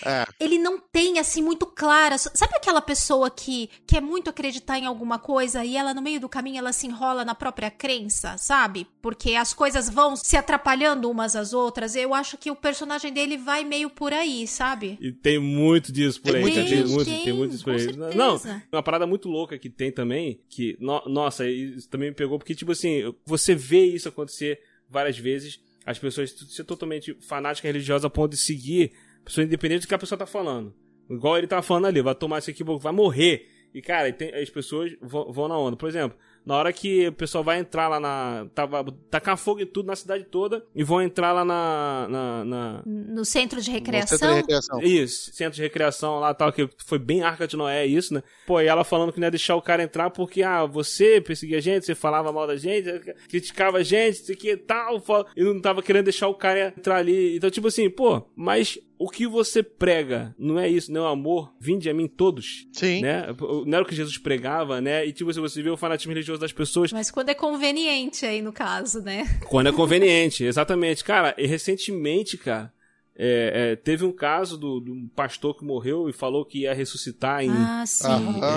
É. Ele não tem, assim, muito clara... Sabe aquela pessoa pessoa que quer muito acreditar em alguma coisa e ela no meio do caminho ela se enrola na própria crença, sabe? Porque as coisas vão se atrapalhando umas às outras. Eu acho que o personagem dele vai meio por aí, sabe? E tem muito disso por Tem aí. muito tem, disso. muito, Tem, tem muito disso por aí. certeza. Não, uma parada muito louca que tem também, que, no- nossa, isso também me pegou, porque, tipo assim, você vê isso acontecer várias vezes, as pessoas ser totalmente fanáticas religiosas a ponto de seguir, pessoa independente do que a pessoa tá falando. Igual ele tava falando ali, vai tomar isso aqui, vai morrer. E, cara, e tem- as pessoas vão, vão na onda. Por exemplo, na hora que o pessoal vai entrar lá na. Tava, tacar fogo em tudo na cidade toda e vão entrar lá na. na, na- No centro de No recreação. centro de recreação. isso, centro de recreação lá tal, que foi bem Arca de Noé, isso, né? Pô, e ela falando que não ia deixar o cara entrar porque, ah, você perseguia a gente, você falava mal da gente, criticava a gente, isso aqui e tal, e não tava querendo deixar o cara entrar ali. Então, tipo assim, pô, mas o que você prega não é isso, não é o amor? Vinde a mim todos, Sim. né? Não era o que Jesus pregava, né? E, tipo, se você vê o fanatismo religioso das pessoas, Mas quando é conveniente aí no caso, né? quando é conveniente, exatamente. Cara, e recentemente, cara, é, é, teve um caso do, do pastor que morreu e falou que ia ressuscitar em Ah,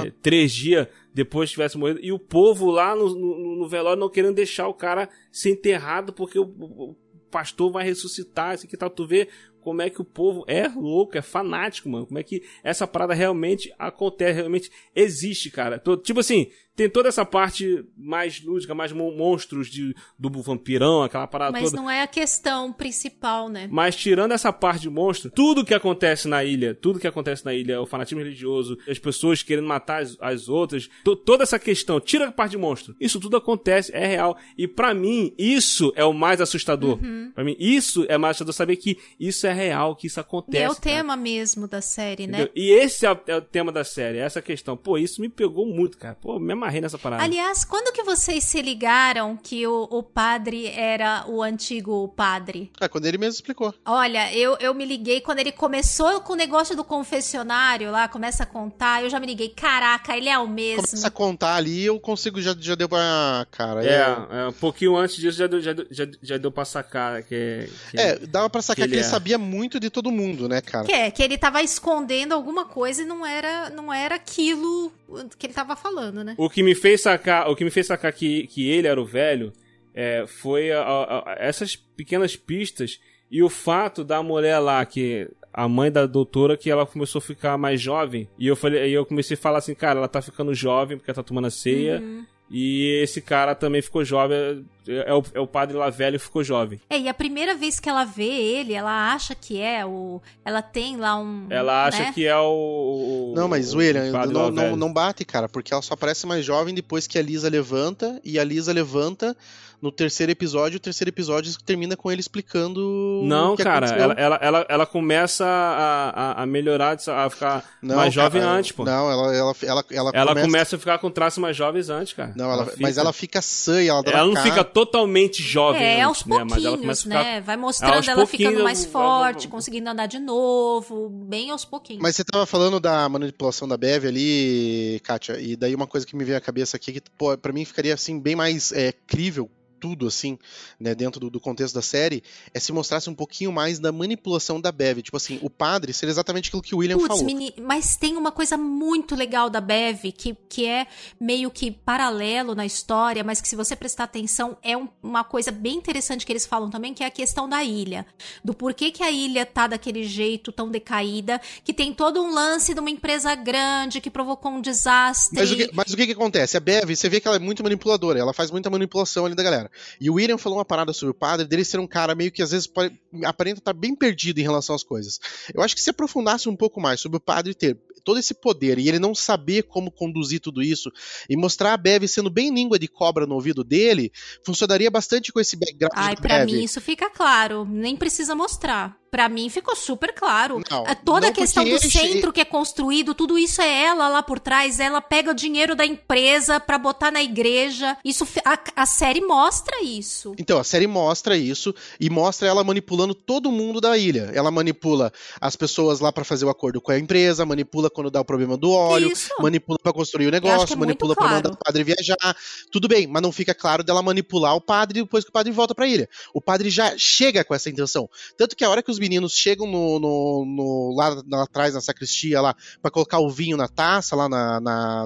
é, três dias depois que tivesse morrido. E o povo lá no, no, no velório não querendo deixar o cara ser enterrado porque o, o pastor vai ressuscitar. Isso aqui tal. Tu vê como é que o povo é louco, é fanático, mano. Como é que essa parada realmente acontece, realmente existe, cara. Tô- tipo assim, tem toda essa parte mais lúdica, mais mon- monstros de, do vampirão, aquela parada Mas toda. não é a questão principal, né? Mas tirando essa parte de monstro, tudo que acontece na ilha, tudo que acontece na ilha, o fanatismo religioso, as pessoas querendo matar as, as outras, to- toda essa questão, tira a parte de monstro. Isso tudo acontece, é real. E pra mim, isso é o mais assustador. Uhum. Pra mim, isso é mais assustador saber que isso é real, que isso E acontece. é o cara. tema mesmo da série, né? Entendeu? E esse é o, é o tema da série, essa questão. Pô, isso me pegou muito, cara. Pô, me amarrei nessa parada. Aliás, quando que vocês se ligaram que o, o padre era o antigo padre? Ah, quando ele mesmo explicou. Olha, eu, eu me liguei quando ele começou com o negócio do confessionário lá, começa a contar, eu já me liguei, caraca, ele é o mesmo. Começa a contar ali, eu consigo, já, já deu pra. Cara, É, eu- é, um pouquinho antes disso já deu, já, deu- já, já deu pra sacar que, que É, dava pra sacar que que ele ele sabia muito de todo mundo, né, cara? Que é, que ele tava escondendo alguma coisa e não era, não era aquilo que ele tava falando, né? O que me fez sacar, o que me fez sacar que, que ele era o velho é, foi a- a- a- essas pequenas pistas e o fato da mulher lá que a mãe da doutora que ela começou a ficar mais jovem e eu falei, aí eu comecei a falar assim, cara, ela tá ficando jovem porque ela tá tomando a ceia. Uhum. E esse cara também ficou jovem, é o, é o padre lá velho ficou jovem. É, e a primeira vez que ela vê ele, ela acha que é o. Ela tem lá um. Ela acha né? que é o. o- Não, mas o William, não, não, não bate, cara, porque ela só parece mais jovem depois que a Lisa levanta, e a Lisa levanta no terceiro episódio, o terceiro episódio termina com ele explicando. Não, o que cara, ela, ela, ela, ela começa a, a, a melhorar, a ficar Não, mais jovem cara, antes, pô. Não, ela, ela, ela, ela, Ela começa... começa... a ficar com traços mais jovens antes, cara. Não, ela, fica- mas ela fica sã e ela dá Ela não cara- fica totalmente jovem É, antes, aos né? Mas ela pouquinhos, começa a ficar... né? Vai mostrando aos ela ficando pouquinhos, mais vai- forte, vai- conseguindo andar de novo, bem aos pouquinhos. Mas você tava falando da manipulação da Bev ali, Kátia, e daí uma coisa que me veio à cabeça aqui, que pô, pra mim ficaria assim bem mais é, crível tudo assim, né, dentro do, do contexto da série, é se mostrasse um pouquinho mais da manipulação da Bev, tipo assim, o padre ser exatamente aquilo que o William Putz, falou. meni- mas tem uma coisa muito legal da Bev, que, que é meio que paralelo na história, mas que se você prestar atenção, é um- uma coisa bem interessante que eles falam também, que é a questão da ilha. Do porquê que a ilha tá daquele jeito tão decaída, que tem todo um lance de uma empresa grande que provocou um desastre. Mas o, que, mas o que que acontece? A Bev, você vê que ela é muito manipuladora, ela faz muita manipulação ali da galera. E o William falou uma parada sobre o padre, dele ser um cara meio que às vezes pode, aparenta estar bem perdido em relação às coisas. Eu acho que se aprofundasse um pouco mais sobre o padre ter todo esse poder e ele não saber como conduzir tudo isso e mostrar a Bev sendo bem língua de cobra no ouvido dele, funcionaria bastante com esse background Ai, Bev. mim isso fica claro, nem precisa mostrar. Pra mim ficou super claro. Não, A- Toda não a questão do centro que é construído, tudo isso é ela lá por trás. Ela pega o dinheiro da empresa pra botar na igreja. Isso a, a série mostra isso. Então, a série mostra isso e mostra ela manipulando todo mundo da ilha. Ela manipula as pessoas lá pra fazer o acordo com a empresa, manipula quando dá o problema do óleo, Isso. manipula pra construir o que negócio, é manipula pra claro. mandar o padre viajar. Tudo bem, mas não fica claro dela manipular o padre depois que o padre volta pra ilha. O padre já chega com essa intenção. Tanto que a hora que os os meninos chegam no, no, no lá, lá, atrás, na sacristia, lá, para colocar o vinho na taça, lá na, na,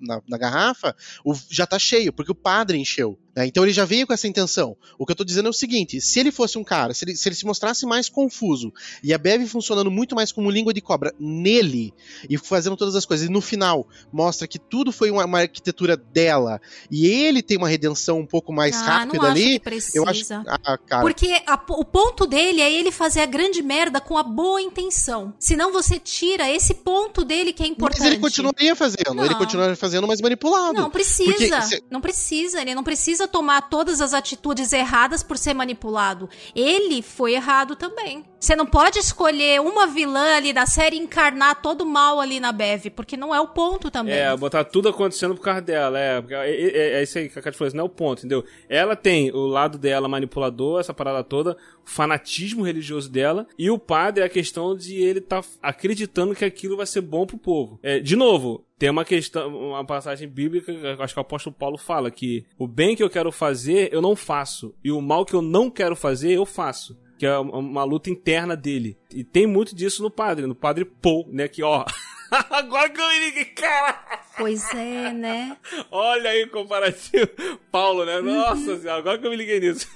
na, na, garrafa, o, já tá cheio, porque o padre encheu. Né? Então ele já veio com essa intenção. O que eu tô dizendo é o seguinte: se ele fosse um cara, se ele se, ele se mostrasse mais confuso e a Bev funcionando muito mais como língua de cobra nele e fazendo todas as coisas, e no final mostra que tudo foi uma, uma arquitetura dela e ele tem uma redenção um pouco mais ah, rápida ali, eu acho. Ah. Porque a, o ponto dele é ele fazer a grande merda com a boa intenção. Senão você tira esse ponto dele que é importante. Mas ele continuaria fazendo, não. ele continuaria fazendo, mas manipulado. Não precisa, Porque, não precisa, ele não precisa tomar todas as atitudes erradas por ser manipulado. Ele foi errado também. Você não pode escolher uma vilã ali da série e encarnar todo mal ali na Bev, porque não é o ponto também. É, botar tudo acontecendo por causa dela. É, é, é, é isso aí que a Kat falou, não é o ponto, entendeu? Ela tem o lado dela manipulador, essa parada toda, o fanatismo religioso dela, e o padre é a questão de ele tá acreditando que aquilo vai ser bom pro povo. É, de novo, tem uma questão, uma passagem bíblica, acho que o apóstolo Paulo fala que o bem que eu quero fazer, eu não faço, e o mal que eu não quero fazer, eu faço que é uma luta interna dele. E tem muito disso no padre, no padre Paul, né? Que, ó. Agora que eu me liguei, cara! Pois é, né? Olha aí o comparativo. Paulo, né? Nossa uhum. senhora, agora que eu me liguei nisso.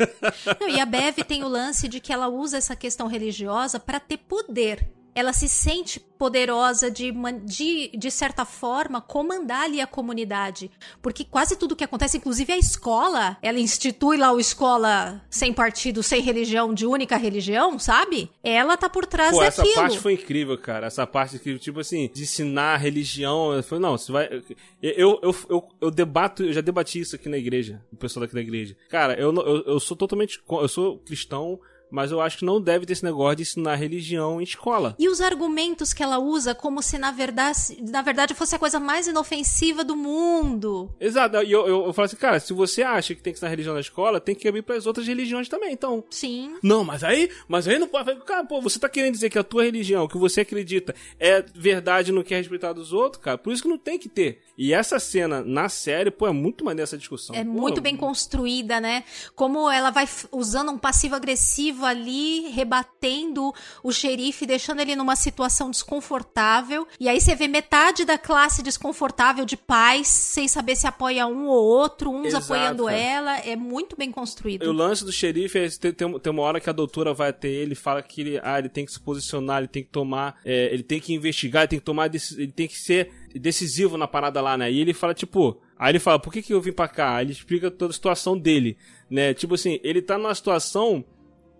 Não, e a Bev tem o lance de que ela usa essa questão religiosa para ter poder ela se sente poderosa de, de, de certa forma, comandar ali a comunidade. Porque quase tudo que acontece, inclusive a escola, ela institui lá o escola sem partido, sem religião, de única religião, sabe? Ela tá por trás Pô, daquilo. Essa parte foi incrível, cara. Essa parte que, tipo assim, de ensinar a religião. Eu falei, não, você vai. Eu, eu, eu, eu, debato, eu já debati isso aqui na igreja, o pessoal daqui da igreja. Cara, eu, eu, eu sou totalmente. Eu sou cristão mas eu acho que não deve ter esse negócio de ensinar religião em escola. E os argumentos que ela usa como se na verdade, na verdade fosse a coisa mais inofensiva do mundo. Exato, e eu, eu, eu falo assim, cara, se você acha que tem que ensinar religião na escola, tem que abrir para as outras religiões também, então. Sim. Não, mas aí, mas aí não pode. Cara, pô, você tá querendo dizer que a tua religião, que você acredita, é verdade no que é respeitado dos outros, cara, por isso que não tem que ter. E essa cena na série, pô, é muito maneira essa discussão. É pô, muito bem construída, né? Como ela vai usando um passivo agressivo ali, rebatendo o xerife, deixando ele numa situação desconfortável. E aí você vê metade da classe desconfortável de pais, sem saber se apoia um ou outro, uns Exato, apoiando ela. É muito bem construído. O lance do xerife é tem, tem, uma hora que a doutora vai até ele e fala que ele, ah, ele tem que se posicionar, ele tem que tomar, é, ele tem que investigar, ele tem que tomar, ele tem que ser decisivo na parada lá, né? E ele fala, tipo, aí ele fala, por que, que eu vim pra cá? Aí ele explica toda a situação dele, né? Tipo assim, ele tá numa situação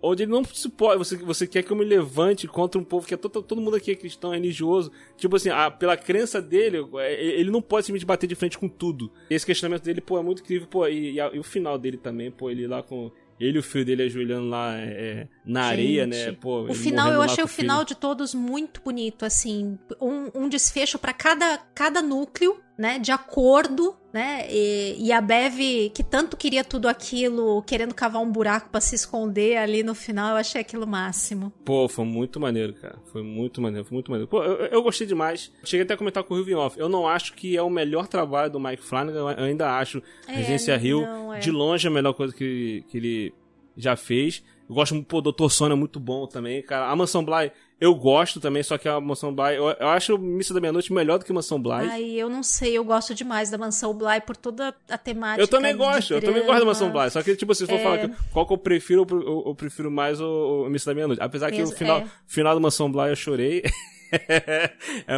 onde ele não se pode. Você, você quer que eu me levante contra um povo que é todo, todo mundo aqui é cristão, é religioso. Tipo assim, a, pela crença dele, é, ele não pode simplesmente bater de frente com tudo. Esse questionamento dele, pô, é muito incrível, pô, e, e, a, e o final dele também, pô, ele lá com ele e o filho dele ajoelhando lá é, é na Gente, areia, né? Pô, o final, eu achei o final de todos muito bonito, assim. Um, um desfecho para cada, cada núcleo né, de acordo, né, e, e, a Bev, que tanto queria tudo aquilo, querendo cavar um buraco para se esconder ali no final, eu achei aquilo máximo. Pô, foi muito maneiro, cara, foi muito maneiro, foi muito maneiro. Pô, eu, eu gostei demais, cheguei até a comentar com o Rio Off, eu não acho que é o melhor trabalho do Mike Flanagan, eu ainda acho é, Regência Rio, é. de longe, a melhor coisa que, que ele já fez. Eu gosto, pô, Doutor Sono é muito bom também, cara. A Mansão Bly eu gosto também, só que a Mansão Bly. Eu, eu acho Missa da Meia-Noite melhor do que Mansão Bly. Ai, eu não sei, eu gosto demais da Mansão Bly por toda a temática. Eu também gosto, eu também gosto da Mansão Bly. Só que, tipo, se for é... falar qual que eu prefiro, eu, eu prefiro mais o, o Missa da Meia-Noite. Apesar que o final, é. final do Mansão Bly eu chorei. é,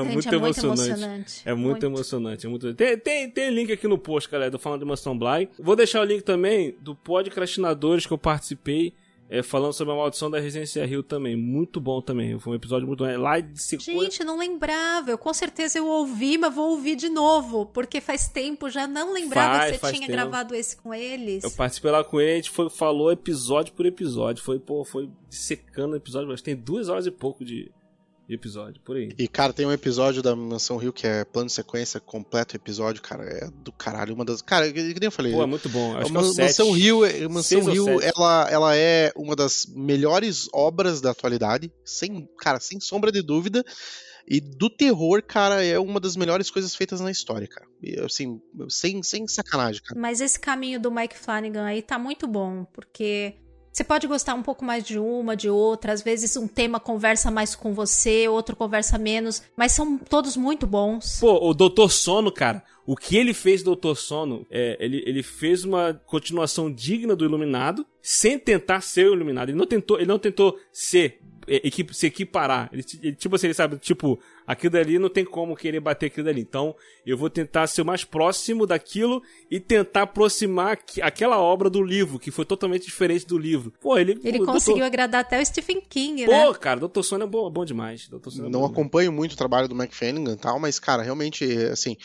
Gente, muito, é emocionante. muito emocionante. É muito, muito. emocionante. É muito... Tem, tem, tem link aqui no post, galera, do Falando de Mansão Bly. Vou deixar o link também do Podcrastinadores que eu participei é, falando sobre a maldição da Residência Rio também. Muito bom também. Foi um episódio muito bom. É lá de segunda... Gente, não lembrava. Eu com certeza eu ouvi, mas vou ouvir de novo. Porque faz tempo, já não lembrava faz, que você tinha tempo. gravado esse com eles. Eu participei lá com ele, a gente foi, falou episódio por episódio. Foi, pô, foi secando o episódio. Mas tem duas horas e pouco de episódio, por aí. E, cara, tem um episódio da Mansão Rio que é plano de sequência, completo episódio, cara, é do caralho. Uma das. Cara, que nem eu falei. Pô, é muito bom. Acho uma, que é Mansão Rio, é, Mansão Rio ela, ela é uma das melhores obras da atualidade, sem, cara, sem sombra de dúvida. E do terror, cara, é uma das melhores coisas feitas na história, cara. Assim, sem, sem sacanagem, cara. Mas esse caminho do Mike Flanagan aí tá muito bom, porque Você pode gostar um pouco mais de uma, de outra, às vezes um tema conversa mais com você, outro conversa menos, mas são todos muito bons. Pô, o Doutor Sono, cara, o que ele fez Doutor Sono, é, ele, ele fez uma continuação digna do Iluminado, sem tentar ser o Iluminado. Ele não tentou, ele não tentou ser equipe, se equiparar. Ele, ele, tipo assim, ele sabe, tipo, aquilo dali não tem como querer bater aquilo dali. Então, eu vou tentar ser o mais próximo daquilo e tentar aproximar aquela obra do livro, que foi totalmente diferente do livro. Pô, ele. Ele pô, conseguiu doutor... agradar até o Stephen King, pô, né? Pô, cara, Doutor Sono é bom, bom demais. Doutor Sono é não bom acompanho demais. muito o trabalho do McFarlane e tal, mas, cara, realmente, assim,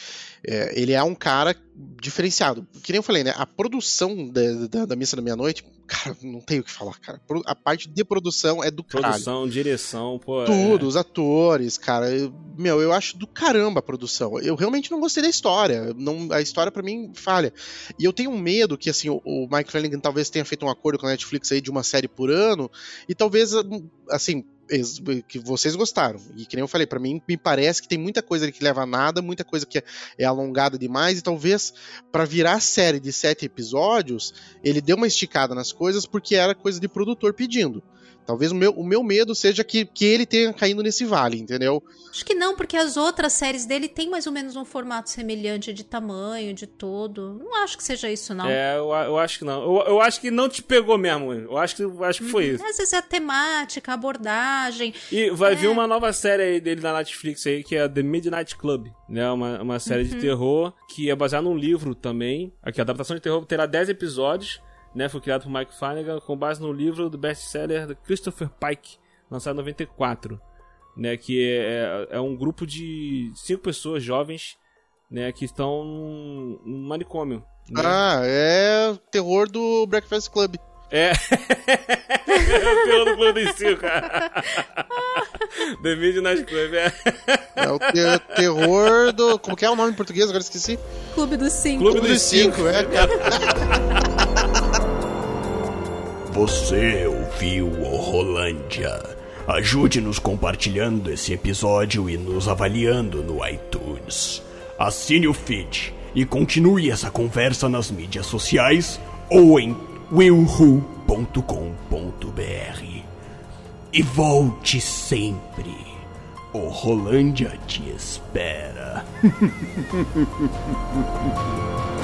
é, ele é um cara diferenciado. Que nem eu falei, né? A produção da, da, da Missa da Meia-Noite, cara, não tenho o que falar, cara. A parte de produção é do produção, caralho. Produção, direção, pô. Tudo, é... os atores, cara. Eu, meu, eu acho do caramba a produção. Eu realmente não gostei da história. Não, a história para mim falha. E eu tenho um medo que, assim, o, o Mike Flanagan talvez tenha feito um acordo com a Netflix aí de uma série por ano. E talvez, assim, que vocês gostaram. E que nem eu falei, para mim me parece que tem muita coisa ali que leva a nada, muita coisa que é, alongada demais e talvez para virar série de sete episódios, ele deu uma esticada nas coisas porque era coisa de produtor pedindo. Talvez o meu, o meu medo seja que, que ele tenha caído nesse vale, entendeu? Acho que não, porque as outras séries dele têm mais ou menos um formato semelhante de tamanho, de todo. Não acho que seja isso, não. É, eu, eu acho que não. Eu, eu acho que não te pegou mesmo. Eu acho que, eu acho que foi isso. Às vezes é a temática, a abordagem. E vai é... vir uma nova série aí dele na Netflix aí, que é The Midnight Club. Né? Uma, uma série Uhum. de terror que é baseada num livro também. Aqui, a adaptação de terror terá 10 episódios né, foi criado por Mike Flanagan com base no livro do best-seller de Christopher Pike, lançado em 94, né, que é, é, um grupo de cinco pessoas jovens, né, que estão num, manicômio. Né? Ah, é o terror do Breakfast Club. É. o terror do Clube dos Cinco. The Midnight Club, é. É o te terror do... Como que é o nome em português? Agora esqueci. Clube dos Cinco. Clube, dos, Cinco, cinco é. Você ouviu o Rolândia. Ajude-nos compartilhando esse episódio e nos avaliando no iTunes. Assine o feed e continue essa conversa nas mídias sociais ou em willwho.com.br. E volte sempre. O Rolândia te espera.